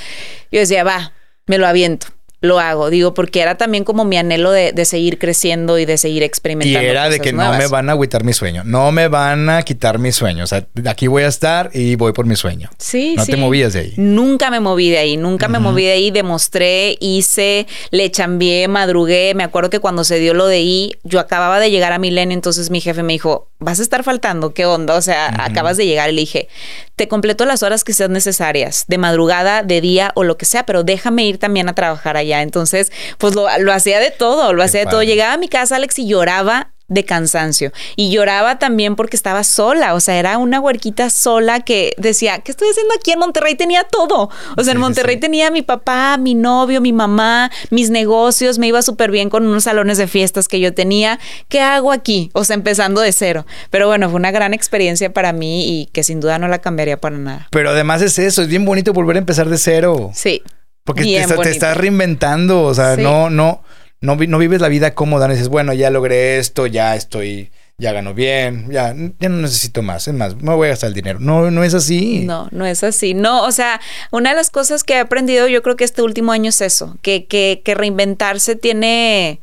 yo decía, va, me lo aviento. Lo hago, digo, porque era también como mi anhelo de, de seguir creciendo y de seguir Y experimentando. era de que no me van a agüitar mi sueño. No me van a quitar mi sueño. O sea, aquí voy a estar y voy por mi sueño. Sí, No sí. te movías de ahí. Nunca me moví de ahí, nunca me moví de ahí, demostré, hice, le chambié, madrugué. Me acuerdo que cuando se dio lo de I, yo acababa de llegar a Milenio, entonces mi jefe me dijo, vas a estar faltando, ¿qué onda? O sea, acabas de llegar y le dije, te completo las horas que sean necesarias, de madrugada, de día o lo que sea, pero déjame ir también a trabajar allá. Entonces, pues lo, lo hacía de todo, lo Qué hacía de todo. Llegaba a mi casa, Alex, y lloraba de cansancio. Y lloraba también porque estaba sola, o sea, era una huerquita sola que decía, ¿qué estoy haciendo aquí en Monterrey? Tenía todo. O sea, en Monterrey sí. tenía a mi papá, mi novio, mi mamá, mis negocios, me iba súper bien con unos salones de fiestas que yo tenía. ¿Qué hago aquí? O sea, empezando de cero. Pero bueno, fue una gran experiencia para mí y que sin duda no la cambiaría para nada. Pero además es eso, es bien bonito volver a empezar de cero. Sí. Porque te, está- te estás reinventando. O sea, Sí. no, no, no, no vives la vida cómoda. No dices, bueno, ya logré esto, ya estoy, ya gano bien, ya, ya no necesito más. Es más, me voy a gastar el dinero. No, no es así. No, no es así. No, o sea, una de las cosas que he aprendido yo creo que este último año es eso, que, que, que reinventarse tiene,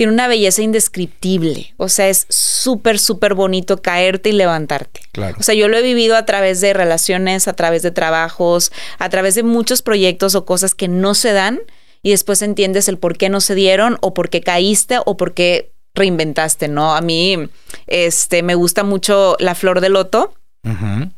tiene una belleza indescriptible. O sea, es súper, súper bonito caerte y levantarte. Claro. O sea, yo lo he vivido a través de relaciones, a través de trabajos, a través de muchos proyectos o cosas que no se dan y después entiendes el por qué no se dieron o por qué caíste o por qué reinventaste, ¿no? A mí este me gusta mucho la flor de loto Ujú.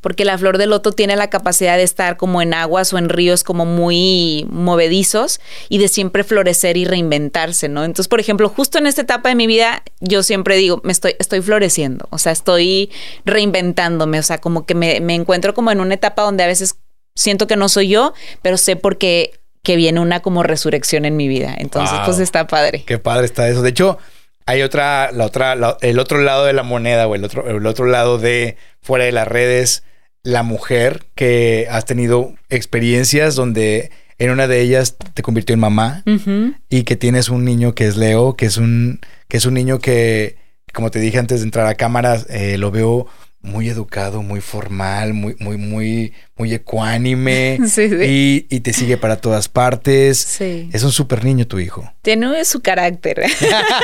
Porque la flor de loto tiene la capacidad de estar como en aguas o en ríos como muy movedizos y de siempre florecer y reinventarse, ¿no? Entonces, por ejemplo, justo en esta etapa de mi vida, yo siempre digo, me estoy, estoy floreciendo, o sea, estoy reinventándome, o sea, como que me, me encuentro como en una etapa donde a veces siento que no soy yo, pero sé por qué que viene una como resurrección en mi vida. Entonces, Wow. pues está padre. Qué padre está eso. De hecho, hay otra, la otra, la- el otro lado de la moneda o el otro, el otro lado de fuera de las redes, la mujer que has tenido experiencias donde en una de ellas te convirtió en mamá y que tienes un niño que es Leo, que es un, que es un niño que, como te dije antes de entrar a cámaras, eh, lo veo muy educado, muy formal, muy, muy, muy, muy ecuánime Sí, sí. Y, y te sigue para todas partes. Sí. Es un súper niño tu hijo. Tiene su carácter.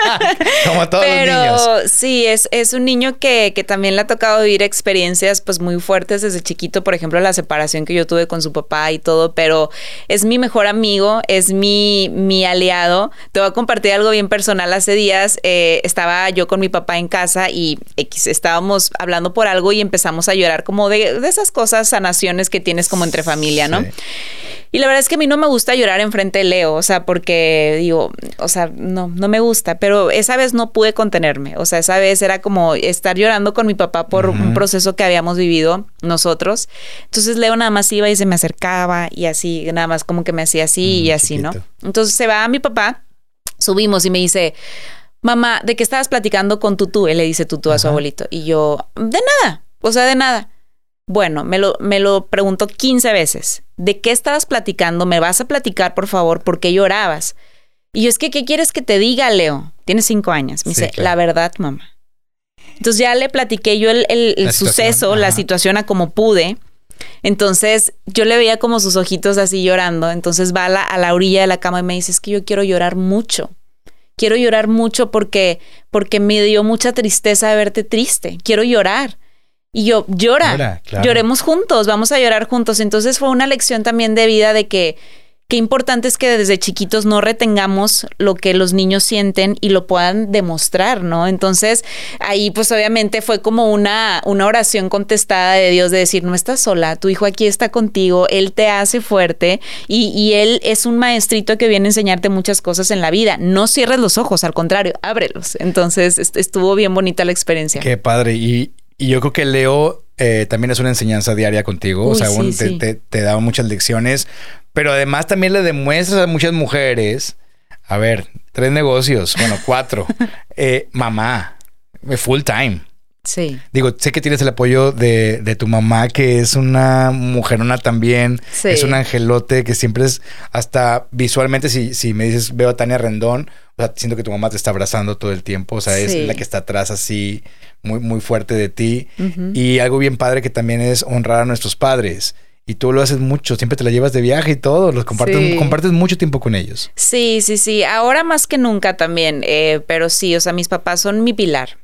Como todos Pero los niños. sí, es, es un niño que, que también le ha tocado vivir experiencias pues muy fuertes desde chiquito, por ejemplo, la separación que yo tuve con su papá y todo, pero es mi mejor amigo, es mi, mi aliado. Te voy a compartir algo bien personal. Hace días eh, estaba yo con mi papá en casa y X, estábamos hablando por algo y empezamos a llorar como de, de esas cosas, sanaciones que tienes como entre familia, ¿no? Sí. Y la verdad es que a mí no me gusta llorar enfrente de Leo, o sea, porque digo, o sea, no, no me gusta, pero esa vez no pude contenerme, o sea, esa vez era como estar llorando con mi papá por un proceso que habíamos vivido nosotros. Entonces Leo nada más iba y se me acercaba y así, nada más como que me hacía así y Mm, así, ¿no? Entonces se va a mi papá, subimos y me dice, mamá, ¿de qué estabas platicando con Tutú? Él le dice Tutú a su abuelito. Y yo, de nada, o sea, de nada. Bueno, me lo, me lo preguntó 15 veces. ¿De qué estabas platicando? ¿Me vas a platicar, por favor? ¿Por qué llorabas? Y yo, es que, ¿qué quieres que te diga, Leo? Tienes cinco años. Me Sí, dice, claro. la verdad, mamá. Entonces ya le platiqué yo el, el- el La situación, suceso, la situación a como pude. Entonces yo le veía como sus ojitos así llorando. Entonces va a la, a la orilla de la cama y me dice, es que yo quiero llorar mucho. Quiero llorar mucho porque, porque me dio mucha tristeza de verte triste. Quiero llorar. Y yo, llora, Llora, claro. lloremos juntos, vamos a llorar juntos. Entonces fue una lección también de vida de que qué importante es que desde chiquitos no retengamos lo que los niños sienten y lo puedan demostrar, ¿no? Entonces ahí pues obviamente fue como una, una oración contestada de Dios de decir, no estás sola, tu hijo aquí está contigo, él te hace fuerte y, y él es un maestrito que viene a enseñarte muchas cosas en la vida. No cierres los ojos, al contrario, ábrelos. Entonces est- estuvo bien bonita la experiencia. Qué padre. Y, y yo creo que Leo eh, también es una enseñanza diaria contigo. o Uy, sea, sí, un- te, sí. te- te da muchas lecciones, pero además también le demuestras a muchas mujeres, a ver, tres negocios, bueno, cuatro, eh, mamá, eh, full time. Sí. Digo, sé que tienes el apoyo de, de tu mamá, que es una mujerona también. Sí. Es un angelote que siempre es, hasta visualmente, si, si me dices, veo a Tania Rendón, o sea, siento que tu mamá te está abrazando todo el tiempo. O sea, es Sí. la que está atrás así, muy, muy fuerte de ti. Y algo bien padre que también es honrar a nuestros padres. Y tú lo haces mucho, siempre te la llevas de viaje y todo, los compartes, Sí. compartes mucho tiempo con ellos. Sí, sí, sí. Ahora más que nunca también. eh, pero sí, o sea, mis papás son mi pilar.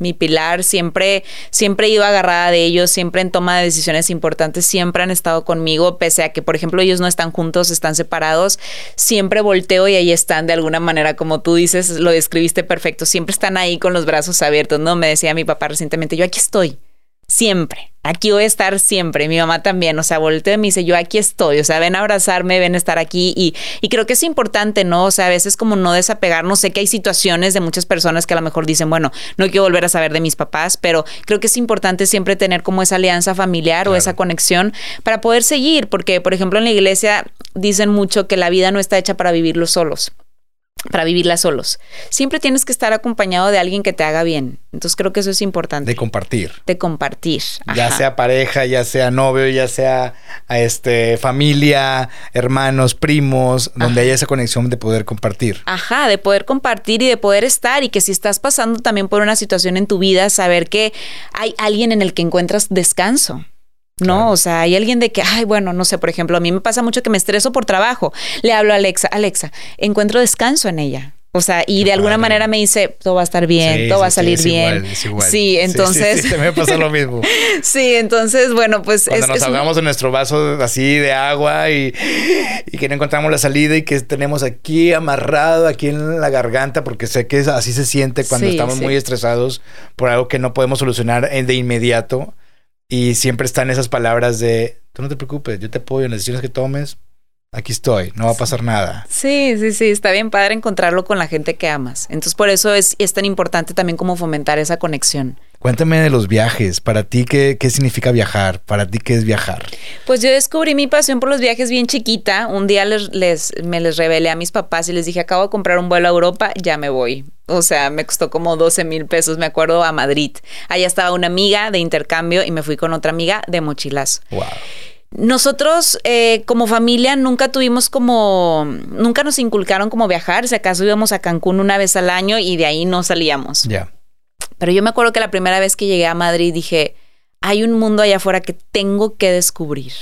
Mi pilar siempre, siempre he ido agarrada de ellos, siempre en toma de decisiones importantes, siempre han estado conmigo, pese a que, por ejemplo, ellos no están juntos, están separados. Siempre volteo y ahí están de alguna manera, como tú dices, lo describiste perfecto. Siempre están ahí con los brazos abiertos, ¿no? Me decía mi papá recientemente, yo aquí estoy. Siempre. Aquí voy a estar siempre. Mi mamá también. O sea, volteo y me dice, yo aquí estoy. O sea, ven a abrazarme, ven a estar aquí. Y, y creo que es importante, ¿no? O sea, a veces como no desapegarnos. Sé que hay situaciones de muchas personas que a lo mejor dicen, bueno, no quiero volver a saber de mis papás, pero creo que es importante siempre tener como esa alianza familiar o esa conexión para poder seguir. Porque, por ejemplo, en la iglesia dicen mucho que la vida no está hecha para vivirlo solos para vivirla solos. Siempre tienes que estar acompañado de alguien que te haga bien. Entonces creo que eso es importante De compartir. de compartir. Ya sea pareja, ya sea novio, ya sea este familia, hermanos, primos, donde Ajá. haya esa conexión de poder compartir. Ajá, de poder compartir y de poder estar y que si estás pasando también por una situación en tu vida, saber que hay alguien en el que encuentras descanso. No, Claro. o sea, hay alguien de que, ay, bueno, no sé, por ejemplo, a mí me pasa mucho que me estreso por trabajo. Le hablo a Alexa, Alexa, encuentro descanso en ella. O sea, y de alguna manera me dice, todo va a estar bien, Sí, todo sí, va a sí, salir es bien. igual, es igual. Sí, entonces, Sí, me pasa lo mismo. sí, entonces, bueno, pues Cuando es, nos es un- ahogamos en nuestro vaso así de agua y, y que no encontramos la salida y que tenemos aquí amarrado, aquí en la garganta, porque sé que así se siente cuando estamos muy estresados por algo que no podemos solucionar en- de inmediato. Y siempre están esas palabras de, tú no te preocupes, yo te apoyo en las decisiones que tomes, aquí estoy, no va a pasar nada. Sí, sí, sí, está bien padre encontrarlo con la gente que amas. Entonces, por eso es, es tan importante también como fomentar esa conexión. Cuéntame de los viajes. Para ti, ¿qué, qué significa viajar? Para ti, ¿qué es viajar? Pues yo descubrí mi pasión por los viajes bien chiquita. Un día les, les- me les revelé a mis papás y les dije, acabo de comprar un vuelo a Europa, ya me voy. O sea, me costó como 12 mil pesos, me acuerdo, a Madrid. Allá estaba una amiga de intercambio y me fui con otra amiga de mochilazo. Wow. Nosotros eh, como familia nunca tuvimos como, nunca nos inculcaron como viajar, si acaso íbamos a Cancún una vez al año y de ahí no salíamos. Ya. Pero yo me acuerdo que la primera vez que llegué a Madrid dije, hay un mundo allá afuera que tengo que descubrir.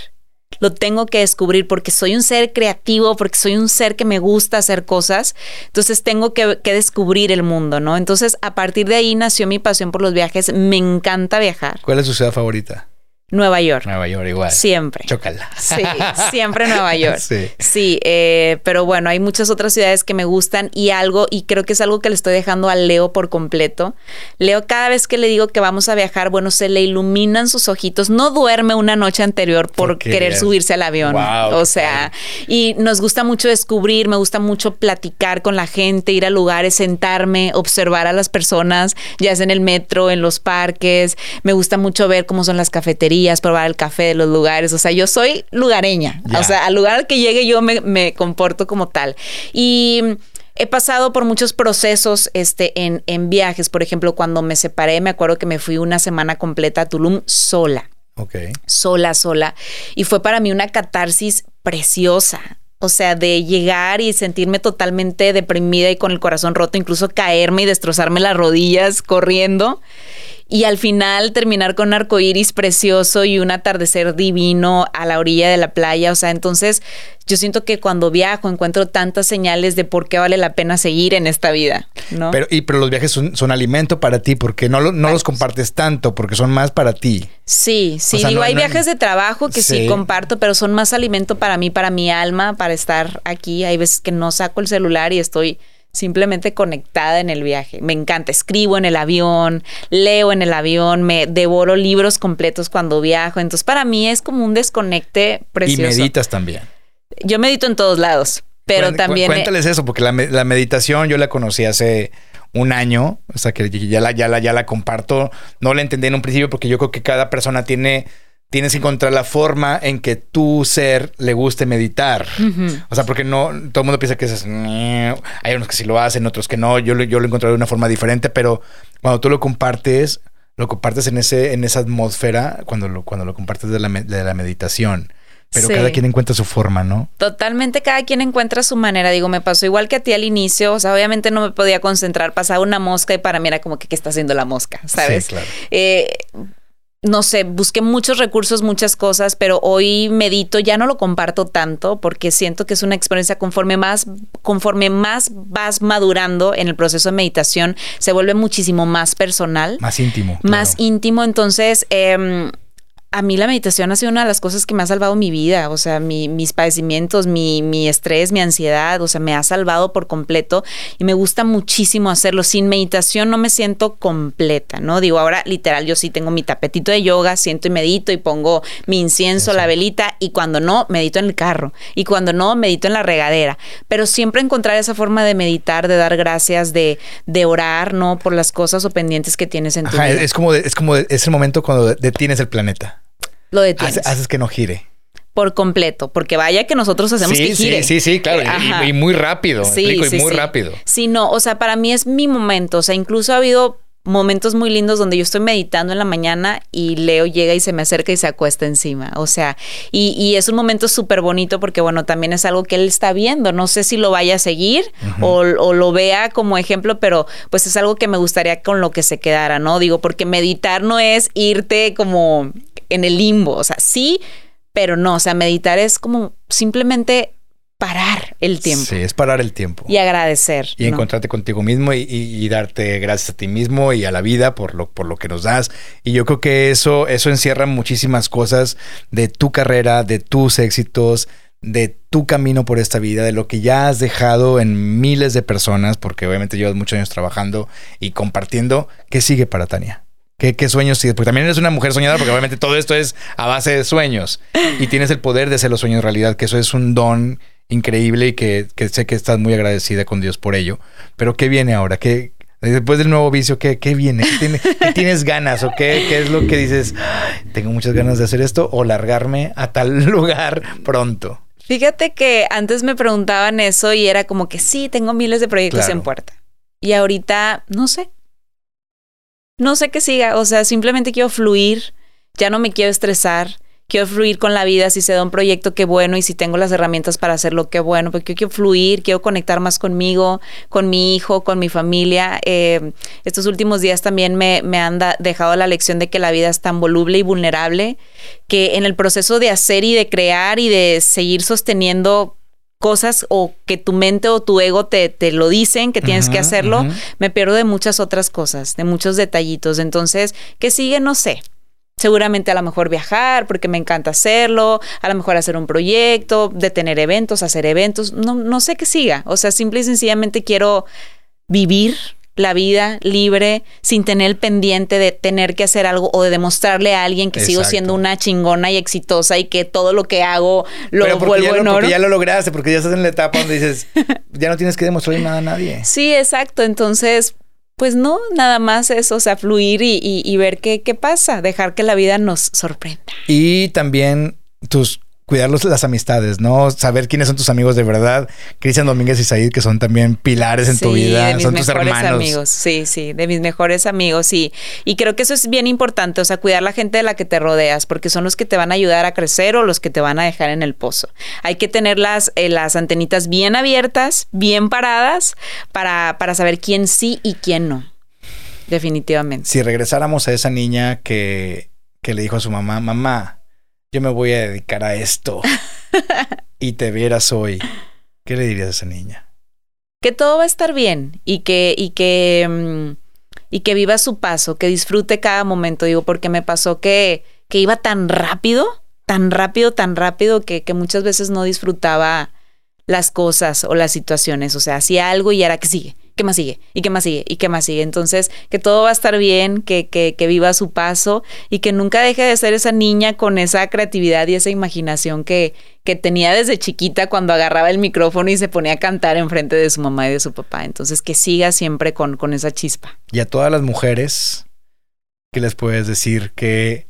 Lo tengo que descubrir porque soy un ser creativo, porque soy un ser que me gusta hacer cosas. Entonces tengo que, que descubrir el mundo, ¿no? Entonces a partir de ahí nació mi pasión por los viajes. Me encanta viajar. ¿Cuál es tu ciudad favorita? Nueva York. Nueva York igual. Siempre. Chócala. Sí, siempre Nueva York. Sí. Sí, eh, pero bueno, hay muchas otras ciudades que me gustan y algo, y creo que es algo que le estoy dejando a Leo por completo. Leo, cada vez que le digo que vamos a viajar, bueno, se le iluminan sus ojitos. No duerme una noche anterior por querer subirse al avión. Wow, o sea, y nos gusta mucho descubrir, me gusta mucho platicar con la gente, ir a lugares, sentarme, observar a las personas, ya sea en el metro, en los parques. Me gusta mucho ver cómo son las cafeterías, probar el café de los lugares. O sea, yo soy lugareña. O sea, al lugar al que llegue yo me, me comporto como tal. Y he pasado por muchos procesos este, en, en viajes. Por ejemplo, cuando me separé, me acuerdo que me fui una semana completa a Tulum sola Ok. sola, sola. Y fue para mí una catarsis preciosa. O sea, de llegar y sentirme totalmente deprimida y con el corazón roto, incluso caerme y destrozarme las rodillas corriendo. Y al final terminar con un arco iris precioso y un atardecer divino a la orilla de la playa. O sea, entonces yo siento que cuando viajo encuentro tantas señales de por qué vale la pena seguir en esta vida, ¿no? Pero, y, pero los viajes son, son alimento para ti porque no, lo- no los compartes tanto, porque son más para ti. Sí, sí, O sea, digo, no- hay no- viajes de trabajo que sí. Sí. comparto, pero son más alimento para mí, para mi alma, para estar aquí. Hay veces que no saco el celular y estoy simplemente conectada en el viaje. Me encanta, escribo en el avión, leo en el avión, me devoro libros completos cuando viajo. Entonces, para mí es como un desconecte precioso. Y meditas también. Yo medito en todos lados, pero también... cu- Cuéntales eso, porque la, la meditación yo la conocí hace un año, o sea que ya la, ya la, ya la comparto. No la entendí en un principio porque yo creo que cada persona tiene, tienes que encontrar la forma en que tu ser le guste meditar. O sea, porque no, todo el mundo piensa que es, hay unos que sí lo hacen, otros que no. Yo, lo- yo lo encontré de una forma diferente, pero cuando tú lo compartes, lo compartes en ese, en esa atmósfera, cuando lo, cuando lo compartes de la, de la meditación. Pero Sí. cada quien encuentra su forma, ¿no? Totalmente cada quien encuentra su manera. Digo, me pasó igual que a ti al inicio. O sea, obviamente no me podía concentrar. Pasaba una mosca y para mí era como que, ¿qué está haciendo la mosca? ¿Sabes? Sí, claro. Eh, no sé, busqué muchos recursos, muchas cosas, pero hoy medito, ya no lo comparto tanto porque siento que es una experiencia conforme más, conforme más vas madurando en el proceso de meditación, se vuelve muchísimo más personal Más íntimo. más claro. íntimo. Entonces, eh, a mí la meditación ha sido una de las cosas que me ha salvado mi vida. O sea, mi- mis padecimientos, mi, mi estrés, mi ansiedad, o sea, me ha salvado por completo y me gusta muchísimo hacerlo. Sin meditación no me siento completa, ¿no? Digo, ahora literal, yo sí tengo mi tapetito de yoga, siento y medito y pongo mi incienso, la velita y cuando no, medito en el carro y cuando no, medito en la regadera. Pero siempre encontrar esa forma de meditar, de dar gracias, de, de orar, ¿no? Por las cosas o pendientes que tienes en tu Ajá, vida. es, es como de- es como de- es el momento cuando detienes el planeta. Lo detienes Hace- haces que no gire. por completo, porque vaya que nosotros hacemos sí, que gire. sí, sí, sí, claro. y-. Y, y muy rápido. Sí, explico, y sí, muy sí. rápido. Sí, no, o sea, para mí es mi momento. O sea, incluso ha habido momentos muy lindos donde yo estoy meditando en la mañana y Leo llega y se me acerca y se acuesta encima. O sea, y, y es un momento súper bonito porque, bueno, también es algo que él está viendo. No sé si lo vaya a seguir o, o lo vea como ejemplo, pero pues es algo que me gustaría con lo que se quedara, ¿no? Digo, porque meditar no es irte como en el limbo. O sea, sí, pero no. O sea, meditar es como simplemente parar el tiempo Sí, es parar el tiempo. y agradecer. Y ¿no? encontrarte contigo mismo y, y- y darte gracias a ti mismo y a la vida por lo, por lo que nos das. Y yo creo que eso, eso encierra muchísimas cosas de tu carrera, de tus éxitos, de tu camino por esta vida, de lo que ya has dejado en miles de personas, porque obviamente llevas muchos años trabajando y compartiendo. ¿Qué sigue para Tania? ¿Qué, qué sueños sigues? Porque también eres una mujer soñadora, porque obviamente todo esto es a base de sueños. Y tienes el poder de hacer los sueños realidad, que eso es un don increíble y que, que sé que estás muy agradecida con Dios por ello. Pero ¿qué viene ahora? ¿Qué, después del nuevo vicio, ¿qué, qué viene? ¿Qué, tiene- qué tienes ganas? ¿O qué, qué es lo que dices? "Ay, Tengo muchas ganas de hacer esto o largarme a tal lugar pronto. Fíjate que antes me preguntaban eso y era como que sí, tengo miles de proyectos Claro. en puerta. Y ahorita no sé. No sé qué siga. O sea, simplemente quiero fluir. Ya no me quiero estresar. Quiero fluir con la vida. Si se da un proyecto, qué bueno. Y si tengo las herramientas para hacerlo, qué bueno. Porque yo quiero fluir, quiero conectar más conmigo, con mi hijo, con mi familia. Eh, estos últimos días también me, me han da- dejado la lección de que la vida es tan voluble y vulnerable que en el proceso de hacer y de crear y de seguir sosteniendo cosas o que tu mente o tu ego te, te lo dicen que tienes que hacerlo, me pierdo de muchas otras cosas, de muchos detallitos. Entonces, ¿qué sigue? No sé. Seguramente a lo mejor viajar, porque me encanta hacerlo, a lo mejor hacer un proyecto, de tener eventos, hacer eventos, no, no sé qué siga. O sea, simple y sencillamente quiero vivir la vida libre sin tener el pendiente de tener que hacer algo o de demostrarle a alguien que sigo siendo una chingona y exitosa y que todo lo que hago lo Pero vuelvo ya, lo, en oro. porque ya lo lograste, porque ya estás en la etapa donde dices, ya no tienes que demostrarle nada a nadie. Sí, exacto. Entonces, pues no, nada más eso, o sea, fluir y, y- y ver qué, qué pasa, dejar que la vida nos sorprenda. Y también tus cuidar los- las amistades, ¿no? Saber quiénes son tus amigos de verdad. Cristian Domínguez y Said, que son también pilares en tu vida, de mis son tus mejores hermanos. amigos. Sí, sí, de mis mejores amigos, sí. Y creo que eso es bien importante, o sea, cuidar la gente de la que te rodeas, porque son los que te van a ayudar a crecer o los que te van a dejar en el pozo. Hay que tener las, eh, las antenitas bien abiertas, bien paradas, para, para saber quién sí y quién no. Definitivamente. Si regresáramos a esa niña que, que le dijo a su mamá, mamá, yo me voy a dedicar a esto y te vieras hoy, ¿qué le dirías a esa niña? que todo va a estar bien y que y que mm, y que viva su paso, que disfrute cada momento, digo, porque me pasó que que iba tan rápido, tan rápido, tan rápido que, que muchas veces no disfrutaba las cosas o las situaciones, o sea, hacía algo y era que sigue, ¿qué más sigue? ¿Y qué más sigue? ¿Y qué más sigue? Entonces, que todo va a estar bien, que, que, que viva su paso y que nunca deje de ser esa niña con esa creatividad y esa imaginación que, que tenía desde chiquita cuando agarraba el micrófono y se ponía a cantar enfrente de su mamá y de su papá. Entonces, que siga siempre con, con esa chispa. Y a todas las mujeres, ¿qué les puedes decir? Que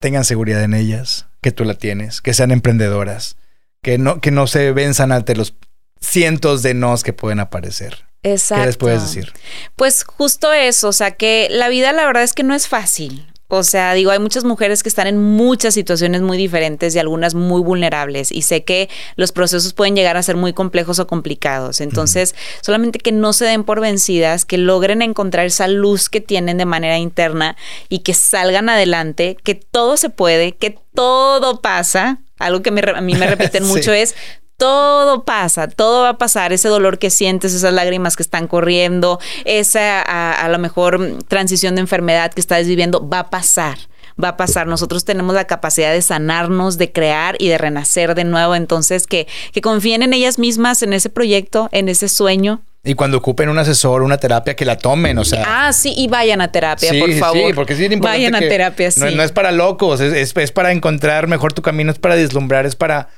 tengan seguridad en ellas, que tú la tienes, que sean emprendedoras, que no, que no se venzan ante los cientos de nos que pueden aparecer. Exacto. ¿Qué les puedes decir? Pues justo eso, o sea que la vida la verdad es que no es fácil. O sea, digo, hay muchas mujeres que están en muchas situaciones muy diferentes y algunas muy vulnerables. Y sé que los procesos pueden llegar a ser muy complejos o complicados. Entonces, solamente que no se den por vencidas, que logren encontrar esa luz que tienen de manera interna y que salgan adelante, que todo se puede, que todo pasa. Algo que me a mí me repiten Sí. mucho es todo pasa, todo va a pasar, ese dolor que sientes, esas lágrimas que están corriendo, esa a, a lo mejor transición de enfermedad que estás viviendo, va a pasar. Va a pasar. Nosotros tenemos la capacidad de sanarnos, de crear y de renacer de nuevo. Entonces, que, que confíen en ellas mismas, en ese proyecto, en ese sueño. Y cuando ocupen un asesor, una terapia, que la tomen, o sea. Ah, sí, y vayan a terapia, Sí, por favor. Sí, porque sí es importante Vayan a terapia, sí. no, no es para locos, es, es- es para encontrar mejor tu camino, es para vislumbrar, es para,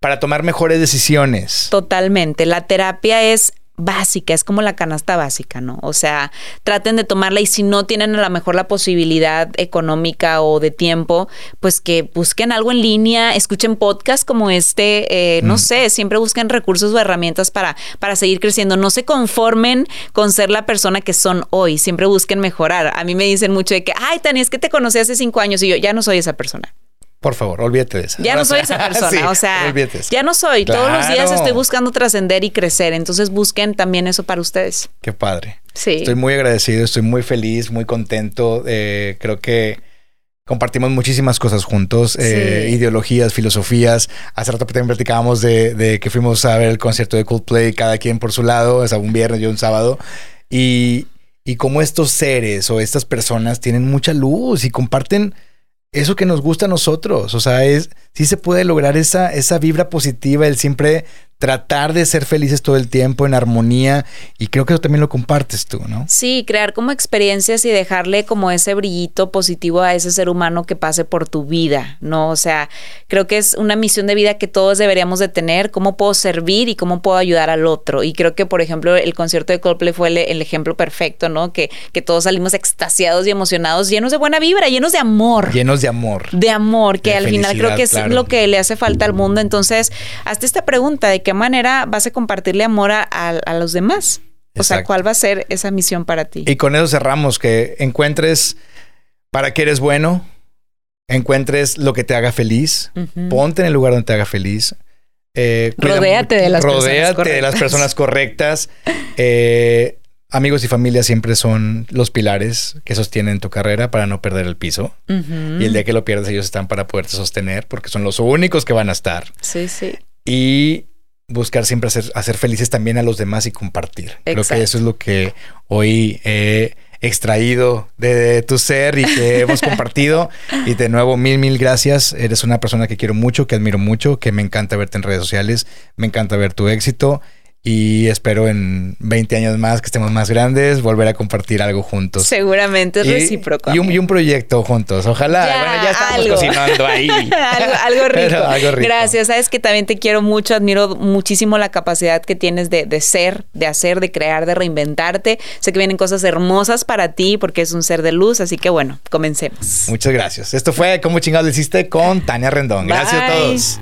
para tomar mejores decisiones. Totalmente. La terapia es básica, es como la canasta básica, ¿no? O sea, traten de tomarla y si no tienen a lo mejor la posibilidad económica o de tiempo, pues que busquen algo en línea, escuchen podcasts como este, eh, no sé, siempre busquen recursos o herramientas para, para seguir creciendo. No se conformen con ser la persona que son hoy, siempre busquen mejorar. A mí me dicen mucho de que, ay, Tania, es que te conocí hace cinco años y yo ya no soy esa persona. Por favor, olvídate de eso. Ya no soy esa persona, Sí, o sea, ya no soy. Todos los días estoy buscando trascender y crecer, entonces busquen también eso para ustedes. Qué padre. Sí. Estoy muy agradecido, estoy muy feliz, muy contento. eh, creo que compartimos muchísimas cosas juntos, eh, ideologías, filosofías. Hace rato también platicábamos de, de que fuimos a ver el concierto de Coldplay, cada quien por su lado, o sea, un viernes y un sábado. Y, y cómo estos seres o estas personas tienen mucha luz y comparten eso que nos gusta a nosotros. O sea, es sí se puede lograr esa, esa vibra positiva, el siempre tratar de ser felices todo el tiempo en armonía. Y creo que eso también lo compartes tú, ¿no? Sí, crear como experiencias y dejarle como ese brillito positivo a ese ser humano que pase por tu vida, ¿no? O sea, creo que es una misión de vida que todos deberíamos de tener, cómo puedo servir y cómo puedo ayudar al otro. Y creo que, por ejemplo, el concierto de Coldplay fue el, el ejemplo perfecto, ¿no? Que, que todos salimos extasiados y emocionados, llenos de buena vibra, llenos de amor. Llenos de amor. de amor, que De al final creo que es claro. lo que le hace falta al mundo. Entonces, hasta esta pregunta, ¿de qué manera vas a compartirle amor a, a- a los demás? O sea. ¿cuál va a ser esa misión para ti? Y con eso cerramos, que encuentres para qué eres bueno, encuentres lo que te haga feliz, ponte en el lugar donde te haga feliz. eh, Rodéate de las personas rodéate de las correctas. personas correctas. Eh, amigos y familia siempre son los pilares que sostienen tu carrera para no perder el piso. Y el día que lo pierdes, ellos están para poderte sostener porque son los únicos que van a estar. Sí, sí. Y buscar siempre hacer, hacer felices también a los demás y compartir. Creo Exacto. que eso es lo que hoy he extraído de tu ser y que hemos compartido. Y de nuevo, mil, mil gracias. Eres una persona que quiero mucho, que admiro mucho, que me encanta verte en redes sociales, me encanta ver tu éxito y espero en 20 años más que estemos más grandes volver a compartir algo juntos. Seguramente es Y- recíproco. Y un, y un proyecto juntos. Ojalá. Ya, bueno, ya estamos algo. cocinando ahí. algo, algo rico. Pero algo rico. Gracias. Sabes que también te quiero mucho, admiro muchísimo la capacidad que tienes de, de ser, de hacer, de crear, de reinventarte. Sé que vienen cosas hermosas para ti porque es un ser de luz, así que bueno, comencemos. Muchas gracias. Esto fue Como chingados le hiciste con Tania Rendón. Gracias a todos.